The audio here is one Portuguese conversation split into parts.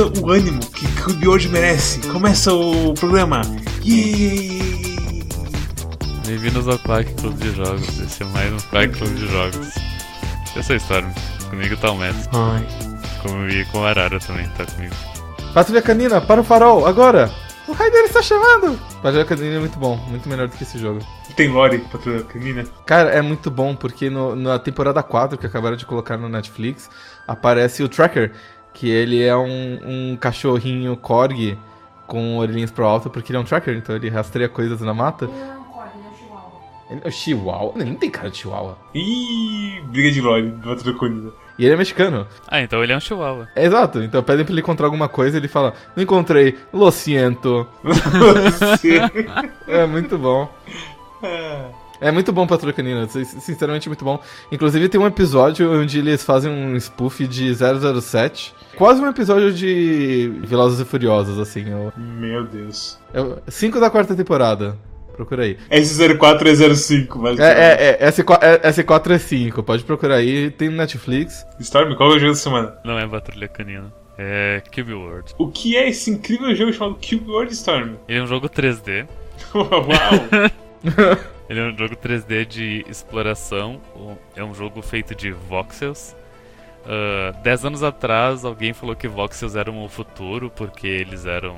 Todo o ânimo que Cube hoje merece, começa o programa. Yay! Bem-vindos ao Quack Clube de Jogos. Esse é mais um Quack Clube de Jogos. Eu sou a Storm, comigo tá o Mestre. Ai. Comigo com o Arara também, tá comigo. Patrulha Canina, para o farol, agora! O Raider está chamando! Patrulha Canina é muito bom, muito melhor do que esse jogo. Tem lore, patrulha canina? Cara, é muito bom porque no- na temporada 4 que acabaram de colocar no Netflix, aparece o Tracker, que ele é um, um cachorrinho corgi com orelhinhas pro alto, porque ele é um tracker, então ele rastreia coisas na mata. Ele não corre, ele é um chihuahua. Ele é o Chihuahua? Ele não tem cara de Chihuahua. Ih, briga de lore do patrulha canina. E ele é mexicano. Ah, então ele é um chihuahua. É, exato, então pedem pra ele encontrar alguma coisa ele fala, não encontrei, lo siento. É muito bom. Ah. É muito bom Patrulha Canina, sin- sinceramente muito bom. Inclusive tem um episódio onde eles fazem um spoof de 007. Quase um episódio de Velozes e Furiosos, assim. Meu Deus. 5 da quarta temporada. Procura aí. S04 é 05, mas. É, é, é, S4, é, S4 é 5, pode procurar aí, tem no Netflix. Storm, qual é o jogo da semana? Não é Patrulha Canina. É Cube World. O que é esse incrível jogo chamado Cube World Storm? Ele é um jogo 3D. Uau! Ele é um jogo 3D de exploração. É um jogo feito de voxels. Ah, dez anos atrás, alguém falou que voxels eram o futuro porque eles eram,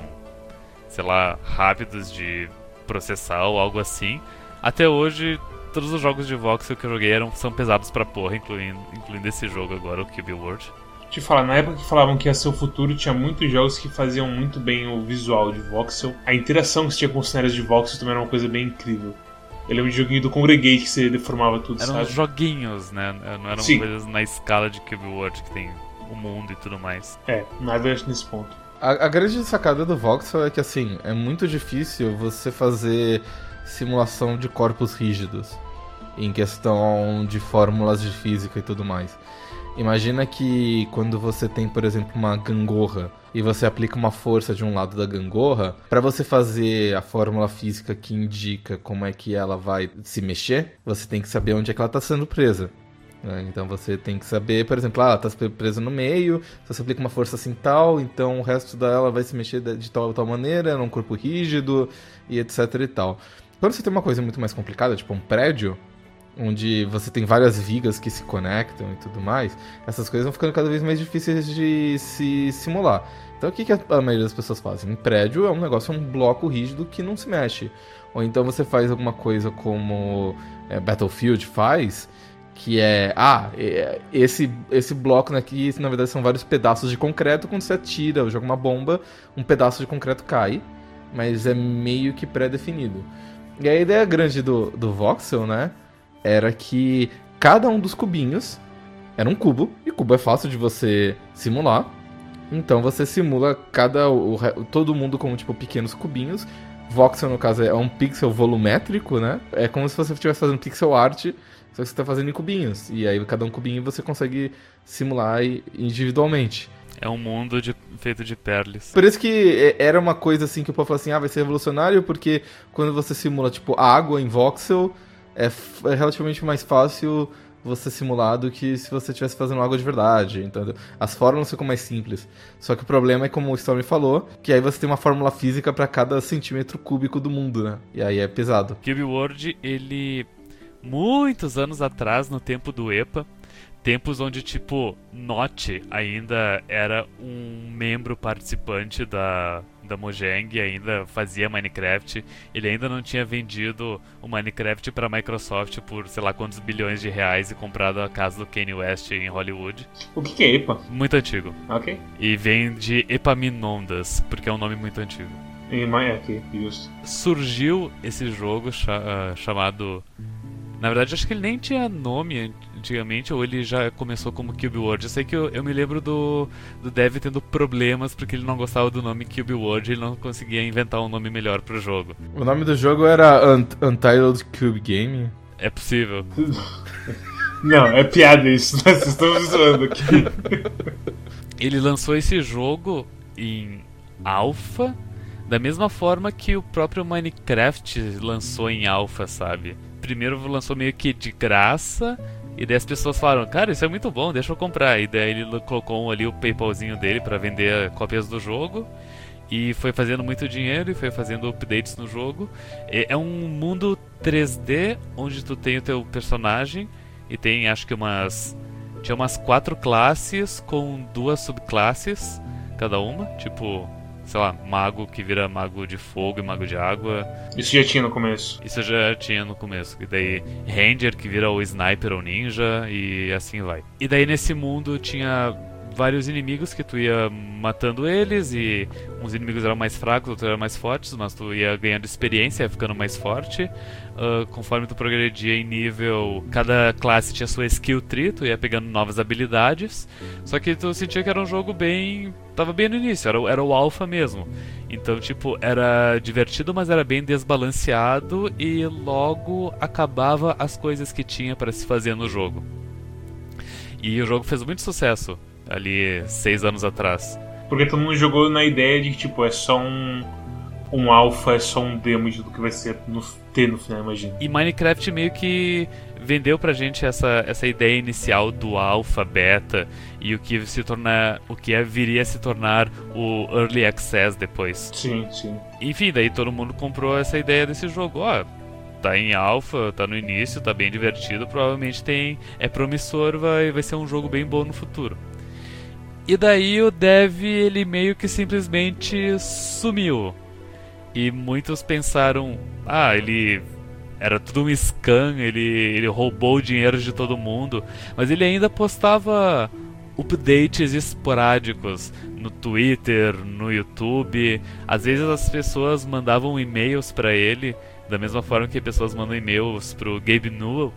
sei lá, rápidos de processar ou algo assim. Até hoje, todos os jogos de voxel que eu joguei eram, são pesados pra porra, incluindo, incluindo esse jogo agora, o Cube World. Te falar, na época que falavam que ia ser o futuro, tinha muitos jogos que faziam muito bem o visual de voxel. A interação que você tinha com os cenários de voxel também era uma coisa bem incrível. Eu lembro de joguinho do Congregate que você deformava tudo, Eram sabe? joguinhos, né? Não eram Sim. coisas na escala de Cube World que tem o mundo e tudo mais. É, nada nesse ponto. A, a grande sacada do voxel é que, assim, é muito difícil você fazer simulação de corpos rígidos em questão de fórmulas de física e tudo mais. Imagina que quando você tem, por exemplo, uma gangorra e você aplica uma força de um lado da gangorra, para você fazer a fórmula física que indica como é que ela vai se mexer, você tem que saber onde é que ela está sendo presa. né? Então você tem que saber, por exemplo, ah, ela está presa no meio, se você aplica uma força assim tal, então o resto dela vai se mexer de tal tal maneira, ela é um corpo rígido e etc e tal. Quando você tem uma coisa muito mais complicada, tipo um prédio, onde você tem várias vigas que se conectam e tudo mais, essas coisas vão ficando cada vez mais difíceis de se simular. Então o que, que a maioria das pessoas fazem? Um prédio é um negócio, é um bloco rígido que não se mexe. Ou então você faz alguma coisa como é, Battlefield faz, que é, ah, é, esse, esse bloco aqui, na verdade, são vários pedaços de concreto, quando você atira ou joga uma bomba, um pedaço de concreto cai, mas é meio que pré-definido. E a ideia grande do, do voxel, né, era que cada um dos cubinhos era um cubo, e cubo é fácil de você simular. Então você simula cada o, todo mundo como tipo pequenos cubinhos. Voxel no caso é um pixel volumétrico, né? É como se você estivesse fazendo pixel art, só que você está fazendo em cubinhos. E aí cada um cubinho você consegue simular individualmente. É um mundo de- feito de perles. Por isso que é, era uma coisa assim que o povo fala assim, ah, vai ser revolucionário, porque quando você simula, tipo, água em voxel, é, é relativamente mais fácil você simular do que se você estivesse fazendo água de verdade, entendeu? As fórmulas ficam mais simples. Só que o problema é, como o Storm falou, que aí você tem uma fórmula física para cada centímetro cúbico do mundo, né? E aí é pesado. Cube World, ele. Muitos anos atrás, no tempo do EPA, tempos onde, tipo, Notch ainda era um membro participante da, da Mojang, ainda fazia Minecraft. Ele ainda não tinha vendido o Minecraft pra Microsoft por sei lá quantos bilhões de reais e comprado a casa do Kanye West em Hollywood. O que, que é EPA? Muito antigo. Ok. E vem de Epaminondas, porque é um nome muito antigo. Em Maia, justo. surgiu esse jogo ah, chamado. Na verdade, acho que ele nem tinha nome antigamente, ou ele já começou como Cube World. Eu sei que eu, eu me lembro do, do Dev tendo problemas porque ele não gostava do nome Cube World e ele não conseguia inventar um nome melhor pro jogo. O nome do jogo era Un- Untitled Cube Game. É possível. Não, é piada isso? Vocês estão me zoando aqui. Ele lançou esse jogo em alpha, da mesma forma que o próprio Minecraft lançou em alpha, sabe? Primeiro lançou meio que de graça, E daí as pessoas falaram, cara, isso é muito bom, deixa eu comprar. E daí ele colocou ali o PayPalzinho dele para vender cópias do jogo. E foi fazendo muito dinheiro e foi fazendo updates no jogo. É um mundo 3D onde tu tem o teu personagem e tem acho que umas. Tinha umas quatro classes com duas subclasses cada uma. Tipo, sei lá, mago que vira mago de fogo e mago de água. Isso já tinha no começo. Isso já tinha no começo. E daí Ranger que vira o sniper ou ninja e assim vai. E daí nesse mundo tinha vários inimigos que tu ia matando eles e uns inimigos eram mais fracos, outros eram mais fortes, mas tu ia ganhando experiência, ia ficando mais forte. Uh, conforme tu progredia em nível, cada classe tinha sua skill tree, tu ia pegando novas habilidades. Só que tu sentia que era um jogo bem. tava bem no início, era, era o alpha mesmo. Então, tipo, era divertido, mas era bem desbalanceado e logo acabava as coisas que tinha para se fazer no jogo. E o jogo fez muito sucesso ali seis anos atrás. Porque todo mundo jogou na ideia de que, tipo, é só um, um alpha, é só um demo de tudo que vai ser no, ter no final, imagina. E Minecraft meio que vendeu pra gente essa, essa ideia inicial do alpha, beta e o que se tornar, o que é, viria a se tornar o early access depois. Sim, sim. Enfim, daí todo mundo comprou essa ideia desse jogo. Ó, tá em alpha, tá no início, tá bem divertido, provavelmente tem é promissor, vai vai ser um jogo bem bom no futuro. E daí o dev ele meio que simplesmente sumiu. E muitos pensaram, ah, ele era tudo um scam, ele, ele roubou o dinheiro de todo mundo, mas ele ainda postava updates esporádicos no Twitter, no YouTube. Às vezes as pessoas mandavam e-mails para ele, da mesma forma que pessoas mandam e-mails pro Gabe Newell,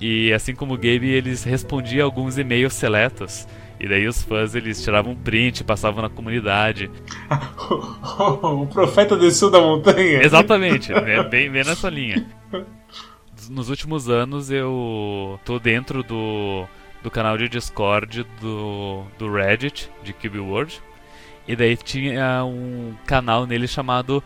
e assim como o Gabe, eles respondiam alguns e-mails seletos. E daí os fãs eles tiravam um print, passavam na comunidade. o profeta desceu da montanha. Exatamente, é bem, bem nessa linha. Nos últimos anos eu tô dentro do, do canal de Discord do, do Reddit de Cube World. E daí tinha um canal nele chamado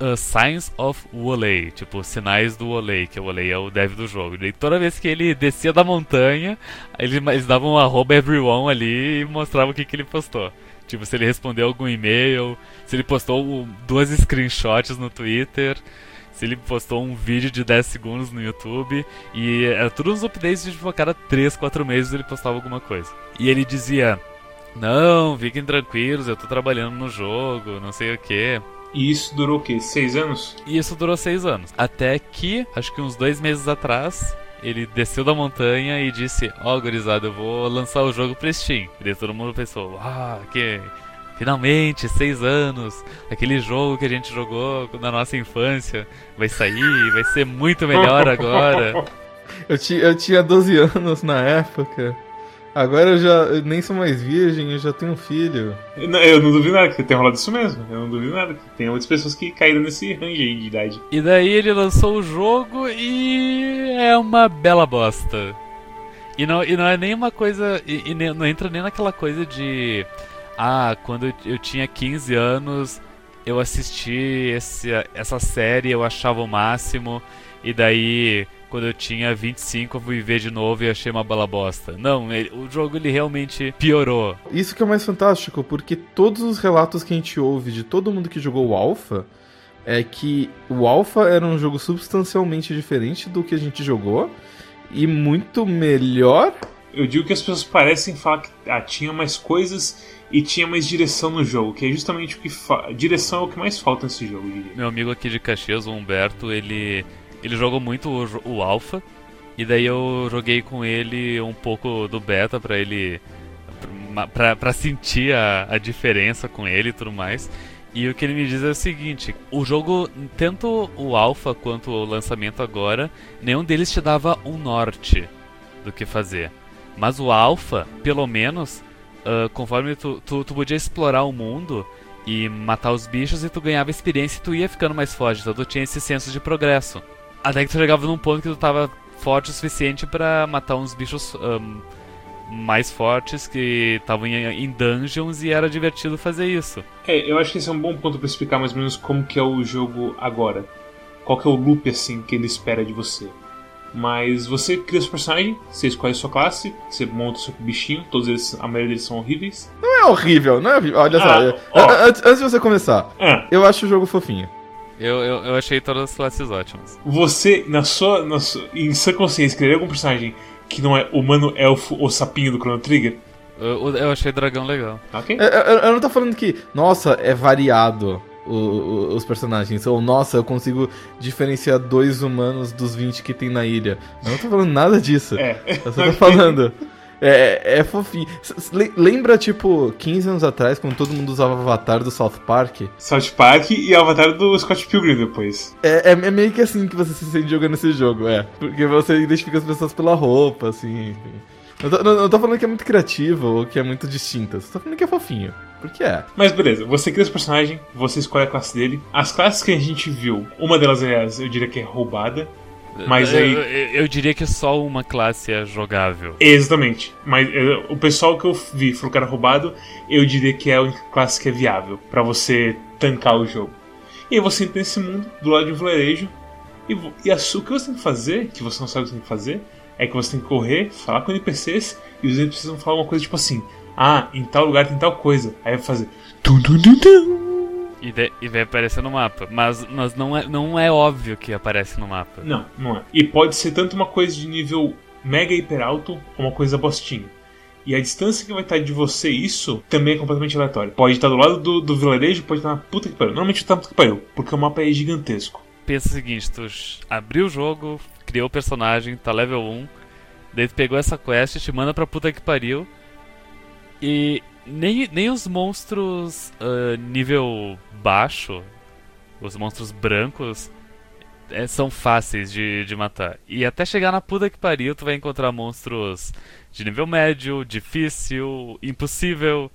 uh, Signs of Woolley, tipo, Sinais do Woolley, que o Woolley é o dev do jogo. E daí toda vez que ele descia da montanha, eles, eles davam um arroba everyone ali e mostravam o que, que ele postou. Tipo, se ele respondeu algum e-mail, se ele postou duas screenshots no Twitter, se ele postou um vídeo de 10 segundos no YouTube. E era tudo uns updates de tipo, a cada 3, 4 meses ele postava alguma coisa. E ele dizia não, fiquem tranquilos, eu tô trabalhando no jogo, não sei o que. E isso durou o quê? Seis anos? E isso durou seis anos. Até que, acho que uns dois meses atrás, ele desceu da montanha e disse: Ó, oh, gurizada, eu vou lançar o jogo pra Steam. E daí todo mundo pensou: Ah, que. Finalmente, seis anos, aquele jogo que a gente jogou na nossa infância vai sair, vai ser muito melhor agora. eu, eu tinha 12 anos na época. Agora eu já eu nem sou mais virgem, eu já tenho um filho. Eu não, eu não duvido nada que tenha rolado isso mesmo. Eu não duvido nada que tem outras pessoas que caíram nesse range aí de idade. E daí ele lançou o jogo e é uma bela bosta. E não, e não é nem uma coisa. E, e não entra nem naquela coisa de. Ah, quando eu tinha 15 anos eu assisti esse, essa série, eu achava o máximo. E daí quando eu tinha 25 eu fui ver de novo e achei uma bala bosta. Não, ele, o jogo ele realmente piorou. Isso que é mais fantástico, porque todos os relatos que a gente ouve de todo mundo que jogou o Alpha é que o Alpha era um jogo substancialmente diferente do que a gente jogou e muito melhor. Eu digo que as pessoas parecem falar que ah, tinha mais coisas e tinha mais direção no jogo, que é justamente o que fa... direção é o que mais falta nesse jogo. Diria. Meu amigo aqui de Caxias, o Humberto, ele ele jogou muito o, o Alpha. E daí eu joguei com ele um pouco do beta para ele. Pra, pra sentir a, a diferença com ele e tudo mais. E o que ele me diz é o seguinte: o jogo, tanto o Alpha quanto o lançamento agora, nenhum deles te dava um norte do que fazer. Mas o Alpha, pelo menos, uh, conforme tu, tu, tu podia explorar o mundo e matar os bichos e tu ganhava experiência e tu ia ficando mais forte, então tu tinha esse senso de progresso. Até que tu chegava num ponto que tu tava forte o suficiente para matar uns bichos um, mais fortes que estavam em, em, dungeons e era divertido fazer isso. É, eu acho que esse é um bom ponto para explicar mais ou menos como que é o jogo agora. Qual que é o loop assim que ele espera de você. Mas você cria seu personagem, você escolhe sua classe, você monta o seu bichinho, todos eles, a maioria deles são horríveis. Não é horrível, não é horrível. Olha Ah, só, ó. antes, antes de você começar, Ah, eu acho o jogo fofinho. Eu, eu, eu achei todas as classes ótimas. você, na sua, na sua, em sua consciência, criaria algum personagem que não é humano, elfo ou sapinho do Chrono Trigger? Eu, eu achei dragão legal. Ok? Eu, eu- eu não tô falando que, nossa, é variado o- o- os personagens. Ou, nossa, eu consigo diferenciar dois humanos dos 20 que tem na ilha. Eu não tô falando nada disso. É. Eu só tô falando. É, é fofinho. Lembra, tipo, 15 anos atrás, quando todo mundo usava o avatar do South Park? South Park e Avatar do Scott Pilgrim depois. É, é- é meio que assim que você se sente jogando esse jogo, é. Porque você identifica as pessoas pela roupa, assim. enfim. Não tô, não, não tô falando que é muito criativo ou que é muito distinto. Só tô falando que é fofinho. Porque é. Mas beleza, você cria seu personagem, você escolhe a classe dele. As classes que a gente viu, uma delas, aliás, eu diria que é roubada. Mas eu, aí- eu, eu diria que só uma classe é jogável. Exatamente. Mas eh, o pessoal que eu vi falou que era roubado, eu diria que é a única classe que é viável pra você tancar o jogo. E aí você entra nesse mundo, do lado de um vilarejo, e, e a o que você tem que fazer, que você não sabe o que você tem que fazer, é que você tem que correr, falar com NPCs, e os NPCs vão falar uma coisa tipo assim: Ah, em tal lugar tem tal coisa. Aí vai fazer. Tum, tum, tum, tum. E, de- e vai aparecer no mapa. Mas, mas não, é, não é óbvio que aparece no mapa. Não, não é. E pode ser tanto uma coisa de nível mega hiper alto ou uma coisa bostinha. E a distância que vai estar de você isso também é completamente aleatória. Pode estar do lado do, do vilarejo, pode estar na puta que pariu. Normalmente está na puta que pariu, porque o mapa é gigantesco. Pensa o seguinte, tu abriu o jogo, criou o personagem, tá level 1, daí tu pegou essa quest, te manda pra puta que pariu, e nem, nem os monstros ah, nível baixo, os monstros brancos, eh, são fáceis de, de matar. E até chegar na puta que pariu, tu vai encontrar monstros de nível médio, difícil, impossível.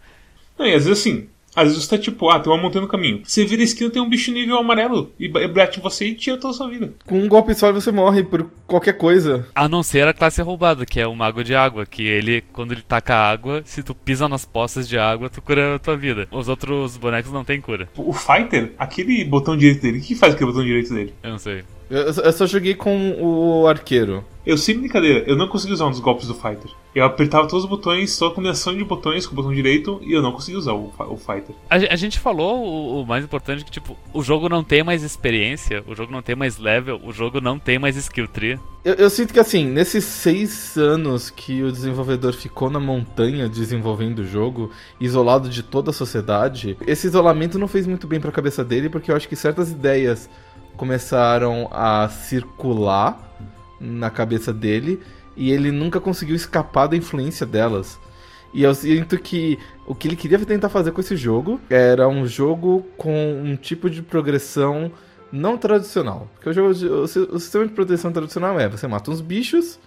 Não, e às vezes assim, às vezes você tá tipo, ah, tem uma montanha no caminho. Você vira a esquina tem um bicho nível amarelo e ba- bate você e tira toda a sua vida. Com um golpe só você morre por qualquer coisa. A não ser a classe roubada, que é o Mago de Água, que ele, quando ele taca água, se tu pisa nas poças de água, tu cura a tua vida. Os outros bonecos não tem cura. O Fighter, aquele botão direito dele, o que faz aquele botão direito dele? Eu não sei. Eu, eu só- joguei com o arqueiro. Eu sem brincadeira, eu não consegui usar um dos golpes do Fighter. Eu apertava todos os botões, toda a combinação de botões com o botão direito, e eu não consegui usar o, o Fighter. A, a gente falou o, o mais importante que, tipo, o jogo não tem mais experiência, o jogo não tem mais level, o jogo não tem mais skill tree. Eu, eu sinto que assim, nesses seis anos que o desenvolvedor ficou na montanha desenvolvendo o jogo, isolado de toda a sociedade, esse isolamento não fez muito bem pra cabeça dele, porque eu acho que certas ideias começaram a circular na cabeça dele e ele nunca conseguiu escapar da influência delas. E eu sinto que o que ele queria tentar fazer com esse jogo era um jogo com um tipo de progressão não tradicional. Porque o, jogo o, si- o sistema de progressão tradicional é você mata uns bichos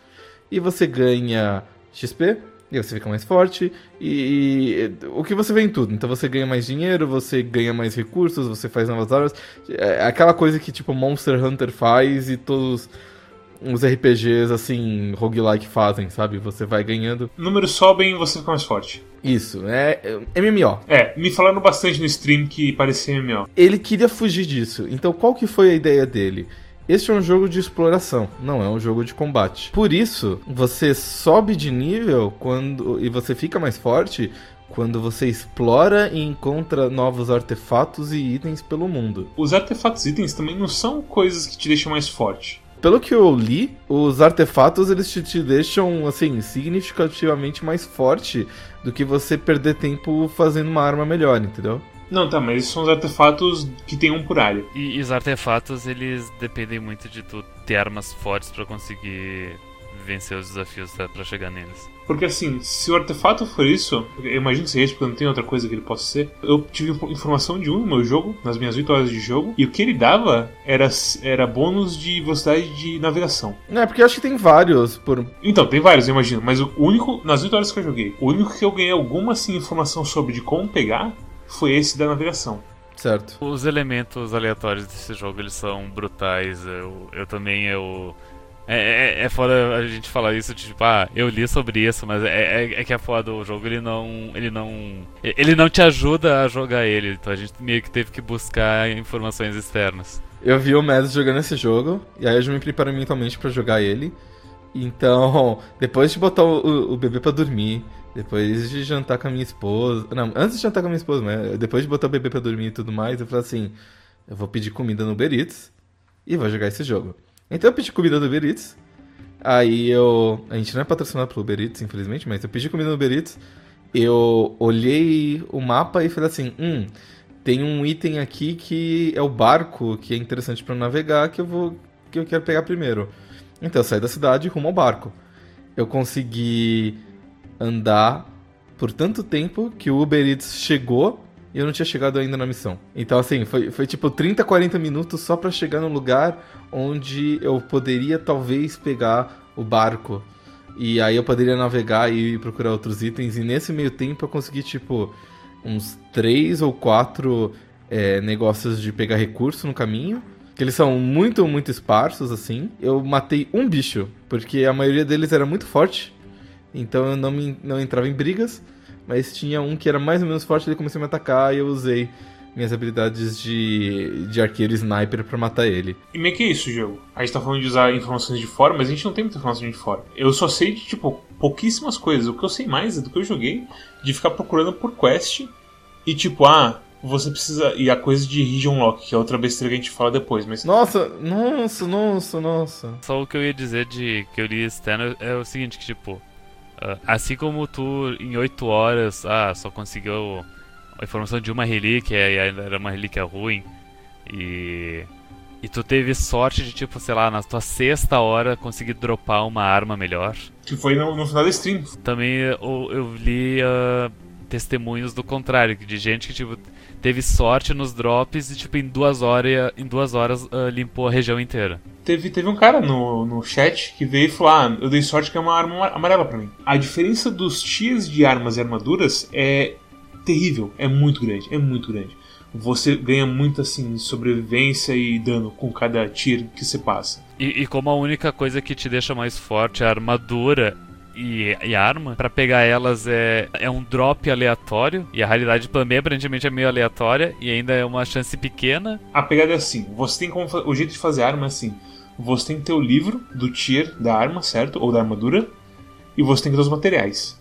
e você ganha XP. E você fica mais forte. E, e o que você vê em tudo. Então você ganha mais dinheiro, você ganha mais recursos, você faz novas armas. É aquela coisa que tipo Monster Hunter faz e todos os RPGs assim, roguelike fazem, sabe? Você vai ganhando. Números sobem e você fica mais forte. Isso, é, é MMO. É, me falaram bastante no stream que parecia MMO. Ele queria fugir disso. Então qual que foi a ideia dele? Este é um jogo de exploração, não é um jogo de combate. Por isso, você sobe de nível quando e você fica mais forte quando você explora e encontra novos artefatos e itens pelo mundo. Os artefatos e itens também não são coisas que te deixam mais forte. Pelo que eu li, os artefatos eles te, te deixam assim significativamente mais forte do que você perder tempo fazendo uma arma melhor, entendeu? Não, tá, mas são os artefatos que tem um por área. E, e os artefatos, eles dependem muito de tu ter armas fortes pra conseguir vencer os desafios tá, pra chegar neles. Porque assim, se o artefato for isso, eu imagino que seja isso, porque não tem outra coisa que ele possa ser. Eu tive info- informação de um no meu jogo, nas minhas 8 horas de jogo, e o que ele dava era, era bônus de velocidade de navegação. É, porque eu acho que tem vários por Então, tem vários, eu imagino, mas o único, nas 8 horas que eu joguei, o único que eu ganhei alguma assim, informação sobre de como pegar foi esse da navegação. certo. Os elementos aleatórios desse jogo, eles são brutais. Eu, eu também, eu... É, é, é foda a gente falar isso, tipo, ah, eu li sobre isso, mas é, é, é que é foda o jogo, ele não. Ele não. Ele não te ajuda a jogar ele, então a gente meio que teve que buscar informações externas. eu vi o Mads jogando esse jogo, e aí eu já me preparei mentalmente para jogar ele. Então, depois de botar o, o bebê para dormir, depois de jantar com a minha esposa. Não, antes de jantar com a minha esposa, né? Depois de botar o bebê pra dormir e tudo mais, eu falei assim: eu vou pedir comida no Uber e vou jogar esse jogo. Então eu pedi comida no Uber. Aí eu. A gente não é patrocinado pelo Uber infelizmente, mas eu pedi comida no Uber. Eu olhei o mapa e falei assim: hum, tem um item aqui que é o barco, que é interessante para navegar, que eu vou. que eu quero pegar primeiro. Então eu saí da cidade rumo ao barco. Eu consegui andar por tanto tempo que o Uber Eats chegou e eu não tinha chegado ainda na missão. Então, assim, foi, foi tipo 30, 40 minutos só para chegar no lugar onde eu poderia talvez pegar o barco. E aí eu poderia navegar e procurar outros itens. E nesse meio tempo eu consegui, tipo, uns três ou quatro é, negócios de pegar recurso no caminho. Que eles são muito, muito esparsos, assim. Eu matei um bicho, porque a maioria deles era muito forte. Então eu não, me, não entrava em brigas, mas tinha um que era mais ou menos forte, ele começou a me atacar e eu usei minhas habilidades de, de arqueiro sniper para matar ele. E meio que é isso, jogo. A gente tá falando de usar informações de fora, mas a gente não tem muita informação de fora. Eu só sei de, tipo, pouquíssimas coisas. O que eu sei mais é do que eu joguei, de ficar procurando por quest e, tipo, ah, você precisa. E a coisa de Region Lock, que é outra besteira que a gente fala depois, mas. Nossa, nossa, nossa, nossa. Só o que eu ia dizer de que eu li externo é o seguinte, que tipo. Uh, assim como tu, em 8 horas, ah, só conseguiu a informação de uma relíquia e era uma relíquia ruim, e. E tu teve sorte de, tipo, sei lá, na tua sexta hora conseguir dropar uma arma melhor. Que foi no, no final da stream. Também eu, eu li uh, testemunhos do contrário, de gente que, tipo, teve sorte nos drops e, tipo, em duas horas, em duas horas uh, limpou a região inteira. Teve, teve um cara no, no chat que veio e falou: Ah, eu dei sorte que é uma arma amarela para mim. A diferença dos tiers de armas e armaduras é terrível, é muito grande, é muito grande. Você ganha muito assim sobrevivência e dano com cada tier que você passa. E, e como a única coisa que te deixa mais forte é a armadura e, e, arma, para pegar elas é, é um drop aleatório, e a realidade também aparentemente é meio aleatória, e ainda é uma chance pequena. A pegada é assim: você tem como. O jeito de fazer arma é assim você tem que ter o livro do tier da arma, certo? Ou da armadura. E você tem que ter os materiais.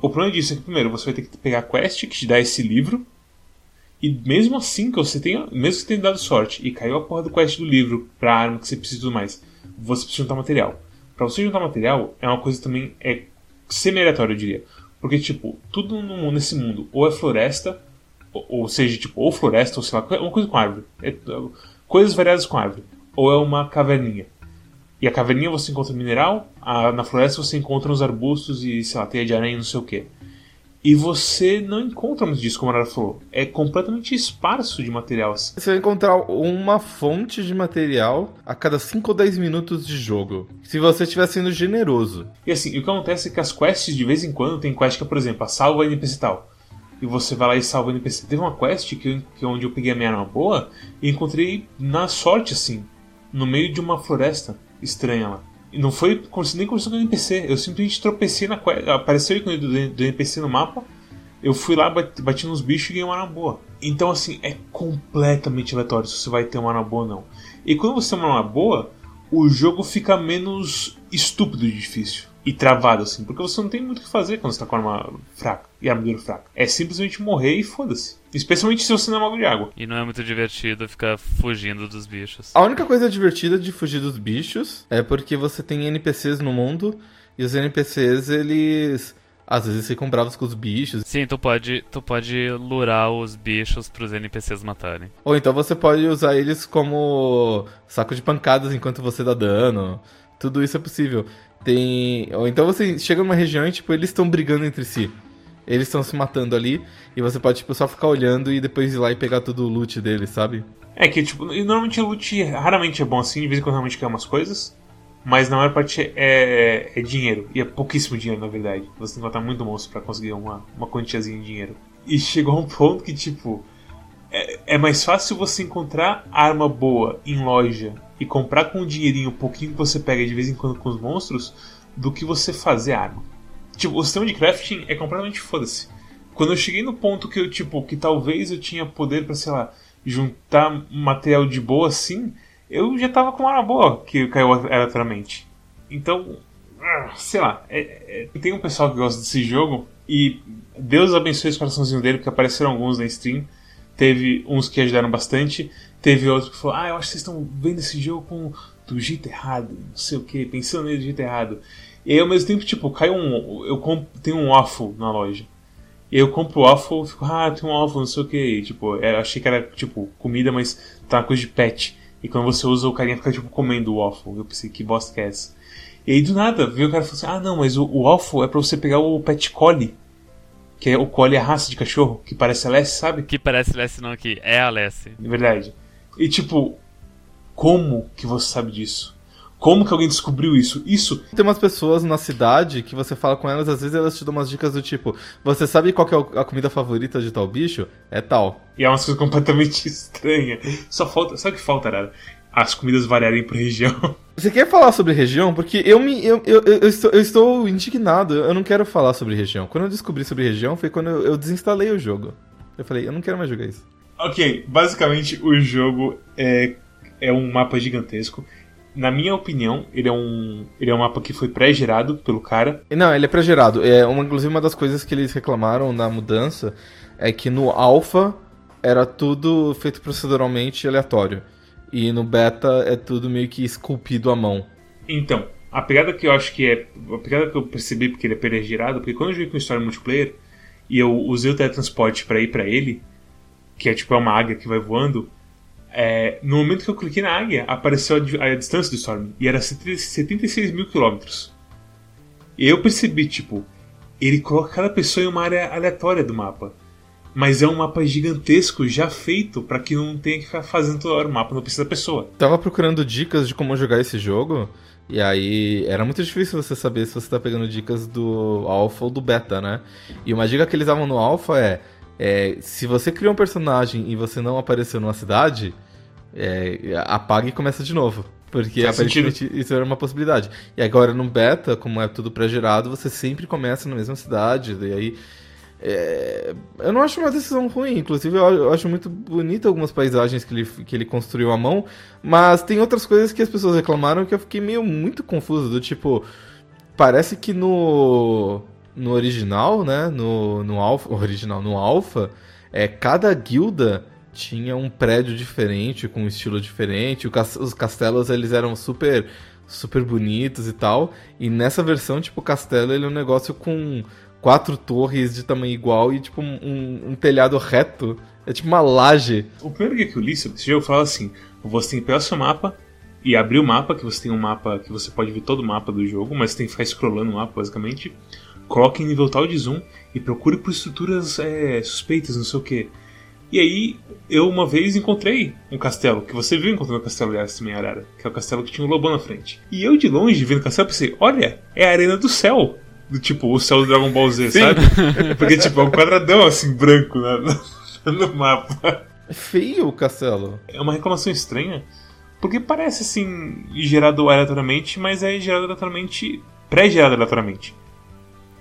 O problema disso é que, primeiro, você vai ter que pegar a quest que te dá esse livro. E mesmo assim, que você tenha, mesmo que tenha dado sorte e caiu a porra do quest do livro pra arma que você precisa e tudo mais, você precisa juntar material. Pra você juntar material, é uma coisa também é semi-aleatória, eu diria. Porque, tipo, tudo no, nesse mundo ou é floresta, ou, ou, seja, tipo, ou floresta, ou sei lá, uma coisa com árvore. É, coisas variadas com árvore ou é uma caverninha. E a caverninha você encontra mineral, a, na floresta você encontra os arbustos e, sei lá, teia de aranha não sei o que. E você não encontra muito disso, como a Nara falou. É completamente esparso de material. Você vai encontrar uma fonte de material a cada 5 ou 10 minutos de jogo. Se você estiver sendo generoso. E assim, o que acontece é que as quests, de vez em quando, tem quest que, por exemplo, a salva NPC tal. E você vai lá e salva o NPC. Teve uma quest que, que onde eu peguei a minha arma boa e encontrei na sorte, assim no meio de uma floresta estranha lá. Não foi nem conversando com o NPC, eu simplesmente tropecei na apareceu o ícone do, do NPC no mapa, eu fui lá, bati, bati nos bichos e ganhei uma arma boa. Então, assim, é completamente aleatório se você vai ter uma arma boa ou não. E quando você tem uma arma boa, o jogo fica menos estúpido e difícil e travado, assim, porque você não tem muito o que fazer quando você tá com a arma fraca e armadura fraca. É simplesmente morrer e foda-se. Especialmente se você não é mago de água. E não é muito divertido ficar fugindo dos bichos. A única coisa divertida de fugir dos bichos é porque você tem NPCs no mundo e os NPCs eles às vezes ficam bravos com os bichos. Sim, tu pode, tu pode lurar os bichos pros NPCs matarem. Ou então você pode usar eles como saco de pancadas enquanto você dá dano. Tudo isso é possível. Tem. Ou então você chega numa região e, tipo, eles estão brigando entre si. Eles estão se matando ali e você pode, tipo, só ficar olhando e depois ir lá e pegar todo o loot deles, sabe? É que, tipo, normalmente o loot raramente é bom assim, de vez em quando realmente quer umas coisas. Mas na maior parte é, é, dinheiro. E é pouquíssimo dinheiro, na verdade. Você tem que matar muito monstro para conseguir uma, uma quantiazinha de dinheiro. E chegou a um ponto que, tipo, é, é mais fácil você encontrar arma boa em loja e comprar com o dinheirinho um pouquinho que você pega de vez em quando com os monstros do que você fazer arma. Tipo, o sistema de crafting é completamente foda-se. Quando eu cheguei no ponto que eu, tipo, que talvez eu tinha poder para sei lá, juntar material de boa assim, eu já tava com uma boa que caiu aleatoriamente. Então, ah, sei lá, é, é, tem um pessoal que gosta desse jogo e Deus abençoe o coraçãozinho dele, porque apareceram alguns na stream. Teve uns que ajudaram bastante, teve outro que falou: Ah, eu acho que vocês estão vendo esse jogo com do jeito errado, não sei o que, pensando nele do jeito errado. E aí, ao mesmo tempo, tipo, cai um. Eu compro, tenho um waffle na loja. E eu compro o waffle fico, ah, tem um waffle, não sei o que. tipo, eu achei que era, tipo, comida, mas tá uma coisa de pet. E quando você usa, o carinha fica, tipo, comendo o waffle. Eu pensei, que bosta que é essa? E aí, do nada, veio o cara e falou assim, ah, não, mas o, o waffle é pra você pegar o pet collie. Que é, o collie é a raça de cachorro, que parece a Lessie, sabe? Que parece Lessie não, que é a Lessie. Verdade. E, tipo, como que você sabe disso? Como que alguém descobriu isso? Isso. Tem umas pessoas na cidade que você fala com elas, às vezes elas te dão umas dicas do tipo: Você sabe qual é a comida favorita de tal bicho? É tal. E é uma coisa completamente estranha. Só falta. Sabe o que falta, Arara? As comidas variarem por região. Você quer falar sobre região? Porque eu me. Eu, eu, eu, estou, eu estou indignado. Eu não quero falar sobre região. Quando eu descobri sobre região foi quando eu, eu desinstalei o jogo. Eu falei, eu não quero mais jogar isso. Ok, basicamente o jogo é, é um mapa gigantesco na minha opinião, ele é um, ele é um mapa que foi pré-gerado pelo cara. Não, ele é pré-gerado. É uma, inclusive, uma das coisas que eles reclamaram na mudança é que no alpha era tudo feito proceduralmente aleatório. E no beta é tudo meio que esculpido à mão. Então, a pegada que eu acho que é. A pegada que eu percebi porque ele é pré-gerado, porque quando eu joguei com história multiplayer e eu usei o teletransporte para ir para ele, que é tipo é uma águia que vai voando é, no momento que eu cliquei na águia, apareceu a, a distância do Storm. E era 76 mil quilômetros. E eu percebi, tipo, ele coloca cada pessoa em uma área aleatória do mapa. Mas é um mapa gigantesco já feito para que não tenha que ficar fazendo toda hora o mapa, não precisa da pessoa. Tava procurando dicas de como jogar esse jogo. E aí era muito difícil você saber se você tá pegando dicas do alpha ou do beta, né? E uma dica que eles davam no alpha é é, se você criou um personagem e você não apareceu numa cidade, é, apaga e começa de novo. Porque Faz aparentemente sentido. isso era uma possibilidade. E agora no beta, como é tudo pré-gerado, você sempre começa na mesma cidade. E aí. É... eu não acho uma decisão ruim, inclusive eu acho muito bonita algumas paisagens que ele, que ele construiu à mão, mas tem outras coisas que as pessoas reclamaram que eu fiquei meio muito confuso, do tipo, parece que no no original, né? No, no alpha, original, no alpha, é, cada guilda tinha um prédio diferente, com um estilo diferente. os castelos eles eram super super bonitos e tal. E nessa versão, tipo, o castelo ele é um negócio com quatro torres de tamanho igual e tipo um, um telhado reto. É tipo uma laje. O primeiro que eu li esse jogo fala assim: você tem que pegar o seu mapa e abrir o mapa, que você tem um mapa que você pode ver todo o mapa do jogo, mas tem que ficar scrollando o mapa basicamente coloque em nível tal de zoom e procure por estruturas é, suspeitas, não sei o que. E aí, eu uma vez encontrei um castelo, que você viu encontrando o castelo, aliás, também, Arara, que é o castelo que tinha um lobão na frente. E eu, de longe, vendo o castelo, pensei, olha, é a arena do céu. Do tipo, o céu do Dragon Ball Z, Sim. sabe? Porque, tipo, é um quadradão, assim, branco né, no mapa. É feio o castelo. É uma reclamação estranha, porque parece, assim, gerado aleatoriamente, mas é gerado aleatoriamente, pré-gerado aleatoriamente.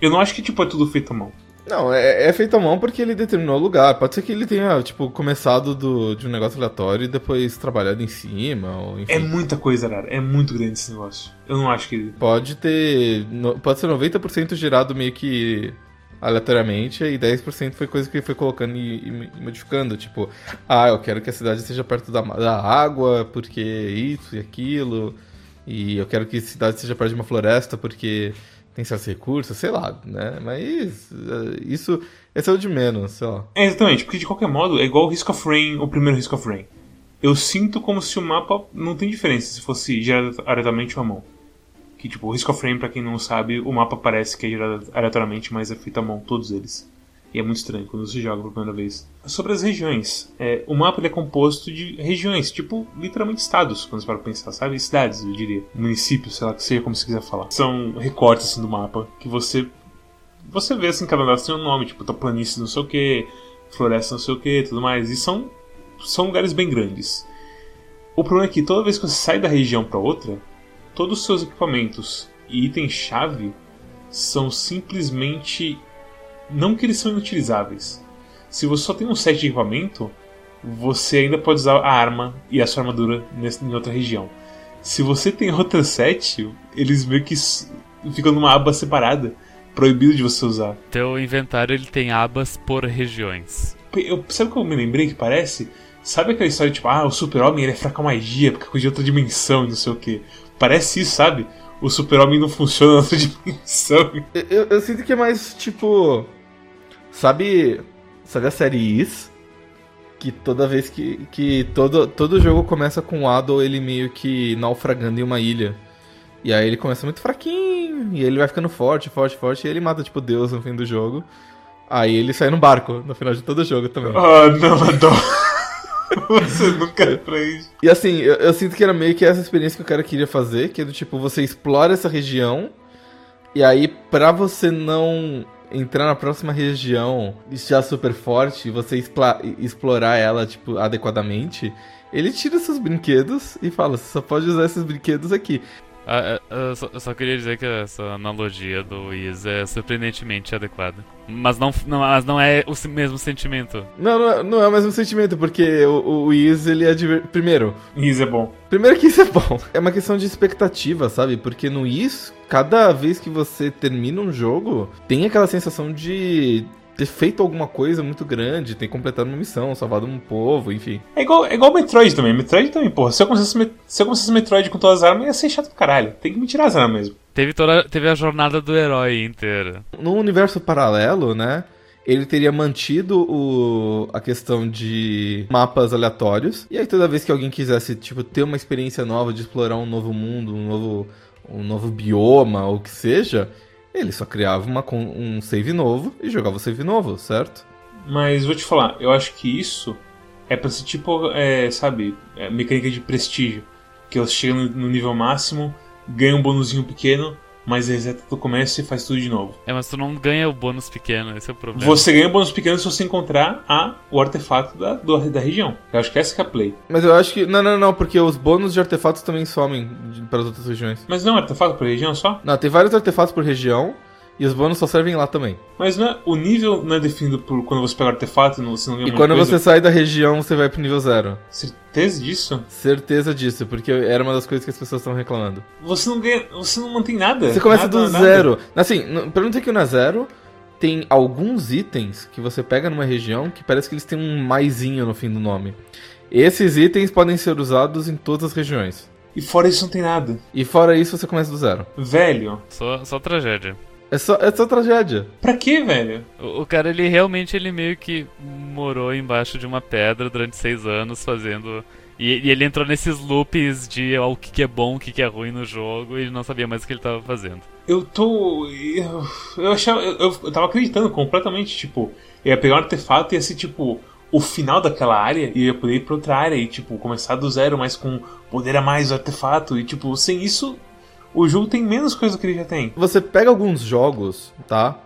Eu não acho que, tipo, é tudo feito à mão. Não, é, é, feito à mão porque ele determinou o lugar. Pode ser que ele tenha, tipo, começado do, de um negócio aleatório e depois trabalhado em cima, ou enfim. É muita coisa, cara. É muito grande esse negócio. Eu não acho que... Pode ter... Pode ser 90% gerado meio que aleatoriamente e 10% foi coisa que ele foi colocando e, e, modificando. Tipo, ah, eu quero que a cidade esteja perto da, da água porque isso e aquilo. E eu quero que a cidade esteja perto de uma floresta porque tem certos recursos, sei lá, né? Mas eh, isso, é o de menos, sei lá. É, exatamente, porque de qualquer modo é igual o Risk of Rain, o primeiro Risk of Rain. Eu sinto como se o mapa não tem diferença se fosse gerado aleatoriamente ou à mão. Que tipo, o Risk of Rain, pra quem não sabe, o mapa parece que é gerado aleatoriamente, mas é feito à mão, todos eles. E é muito estranho quando você joga pela primeira vez. Sobre as regiões. É, o mapa é composto de regiões, tipo, literalmente estados, quando você para pensar, sabe? Cidades, eu diria. Municípios, sei lá, que seja como você quiser falar. São recortes assim, do mapa que você. Você vê assim, cada lugar tem um nome, tipo, tá planície não sei o que, floresta não sei o que, tudo mais. E são, são lugares bem grandes. O problema é que toda vez que você sai da região para outra, todos os seus equipamentos e itens-chave são simplesmente não que eles são inutilizáveis. Se você só tem um set de equipamento, você ainda pode usar a arma e a sua armadura nessa, em outra região. Se você tem outra set, eles meio que ficam numa aba separada, proibido de você usar. Teu inventário ele tem abas por regiões. Eu, sabe o que eu me lembrei que parece? Sabe aquela história tipo, ah, o super-homem ele é fraco a magia, porque é coisa de outra dimensão e não sei o que. Parece isso, sabe? O super-homem não funciona na outra dimensão. Eu, eu, eu, sinto que é mais tipo. Sabe. Sabe a série Is? Que toda vez que. que todo, todo jogo começa com o Ado ele meio que naufragando em uma ilha. E aí ele começa muito fraquinho, e ele vai ficando forte, forte, forte, e ele mata, tipo, Deus no fim do jogo. Aí ele sai no barco no final de todo o jogo também. Ah, oh, não, adoro. você nunca é isso. E assim, eu, eu, sinto que era meio que essa experiência que o cara queria fazer, que é do tipo, você explora essa região, e aí pra você não entrar na próxima região já super forte, e você explorar ela, tipo, adequadamente, ele tira seus brinquedos e fala, você só pode usar esses brinquedos aqui. Ah, é, eu, só, eu, só, queria dizer que essa analogia do Wiz é surpreendentemente adequada. Mas não, não, mas não é o mesmo sentimento. Não, não é, não é o mesmo sentimento, porque o, o Wiz, ele é diver... Primeiro... Wiz é bom. Primeiro que isso é bom. É uma questão de expectativa, sabe? Porque no Wiz, cada vez que você termina um jogo, tem aquela sensação de ter feito alguma coisa muito grande, ter completado uma missão, salvado um povo, enfim. É igual, é igual Metroid também. Metroid também, porra. Se eu começasse, se eu começasse Metroid com todas as armas, ia ser chato do caralho. Tem que me tirar as armas mesmo. Teve, toda, teve a jornada do herói inteira. No universo paralelo, né? ele teria mantido o, a questão de mapas aleatórios. E aí toda vez que alguém quisesse, tipo, ter uma experiência nova de explorar um novo mundo, um novo, um novo bioma, ou o que seja, ele só criava uma, um save novo e jogava o save novo, certo? Mas vou te falar, eu acho que isso é pra ser tipo, é, sabe, é mecânica de prestígio. Que você chega no, no nível máximo, ganha um bônusinho pequeno, mas reseta do começo e faz tudo de novo. É, mas tu não ganha o bônus pequeno, esse é o problema. Você ganha o bônus pequeno se você encontrar a, o artefato da, do, da região. Eu acho que essa que é a play. Mas eu acho que. Não, não, não, porque os bônus de artefatos também somem para as outras regiões. Mas não é um artefato por região só? Não, tem vários artefatos por região. E os bônus só servem lá também. Mas não é, o nível não é definido por quando você pega artefato e você não ganha E quando coisa? você sai da região, você vai pro nível zero. Certeza disso? Certeza disso, porque era uma das coisas que as pessoas estão reclamando. Você não ganha. Você não mantém nada. Você começa nada, do nada. zero. Assim, pra não dizer que não é zero, tem alguns itens que você pega numa região que parece que eles têm um maisinho no fim do nome. Esses itens podem ser usados em todas as regiões. E fora isso não tem nada. E fora isso você começa do zero. Velho. Só, só tragédia. É só, é só tragédia. Pra quê, velho? O, o, cara, ele realmente, ele meio que morou embaixo de uma pedra durante seis anos fazendo... E, e ele entrou nesses loops de oh, o que, que é bom, o que, que é ruim no jogo, e ele não sabia mais o que ele tava fazendo. Eu tô... Eu, eu achava... Eu, eu tava acreditando completamente, tipo... Eu ia pegar um artefato e ia ser, tipo o final daquela área e eu ia poder ir pra outra área e, tipo, começar do zero, mas com poder a mais artefato. E, tipo, sem isso, o jogo tem menos coisa que ele já tem. Você pega alguns jogos, tá?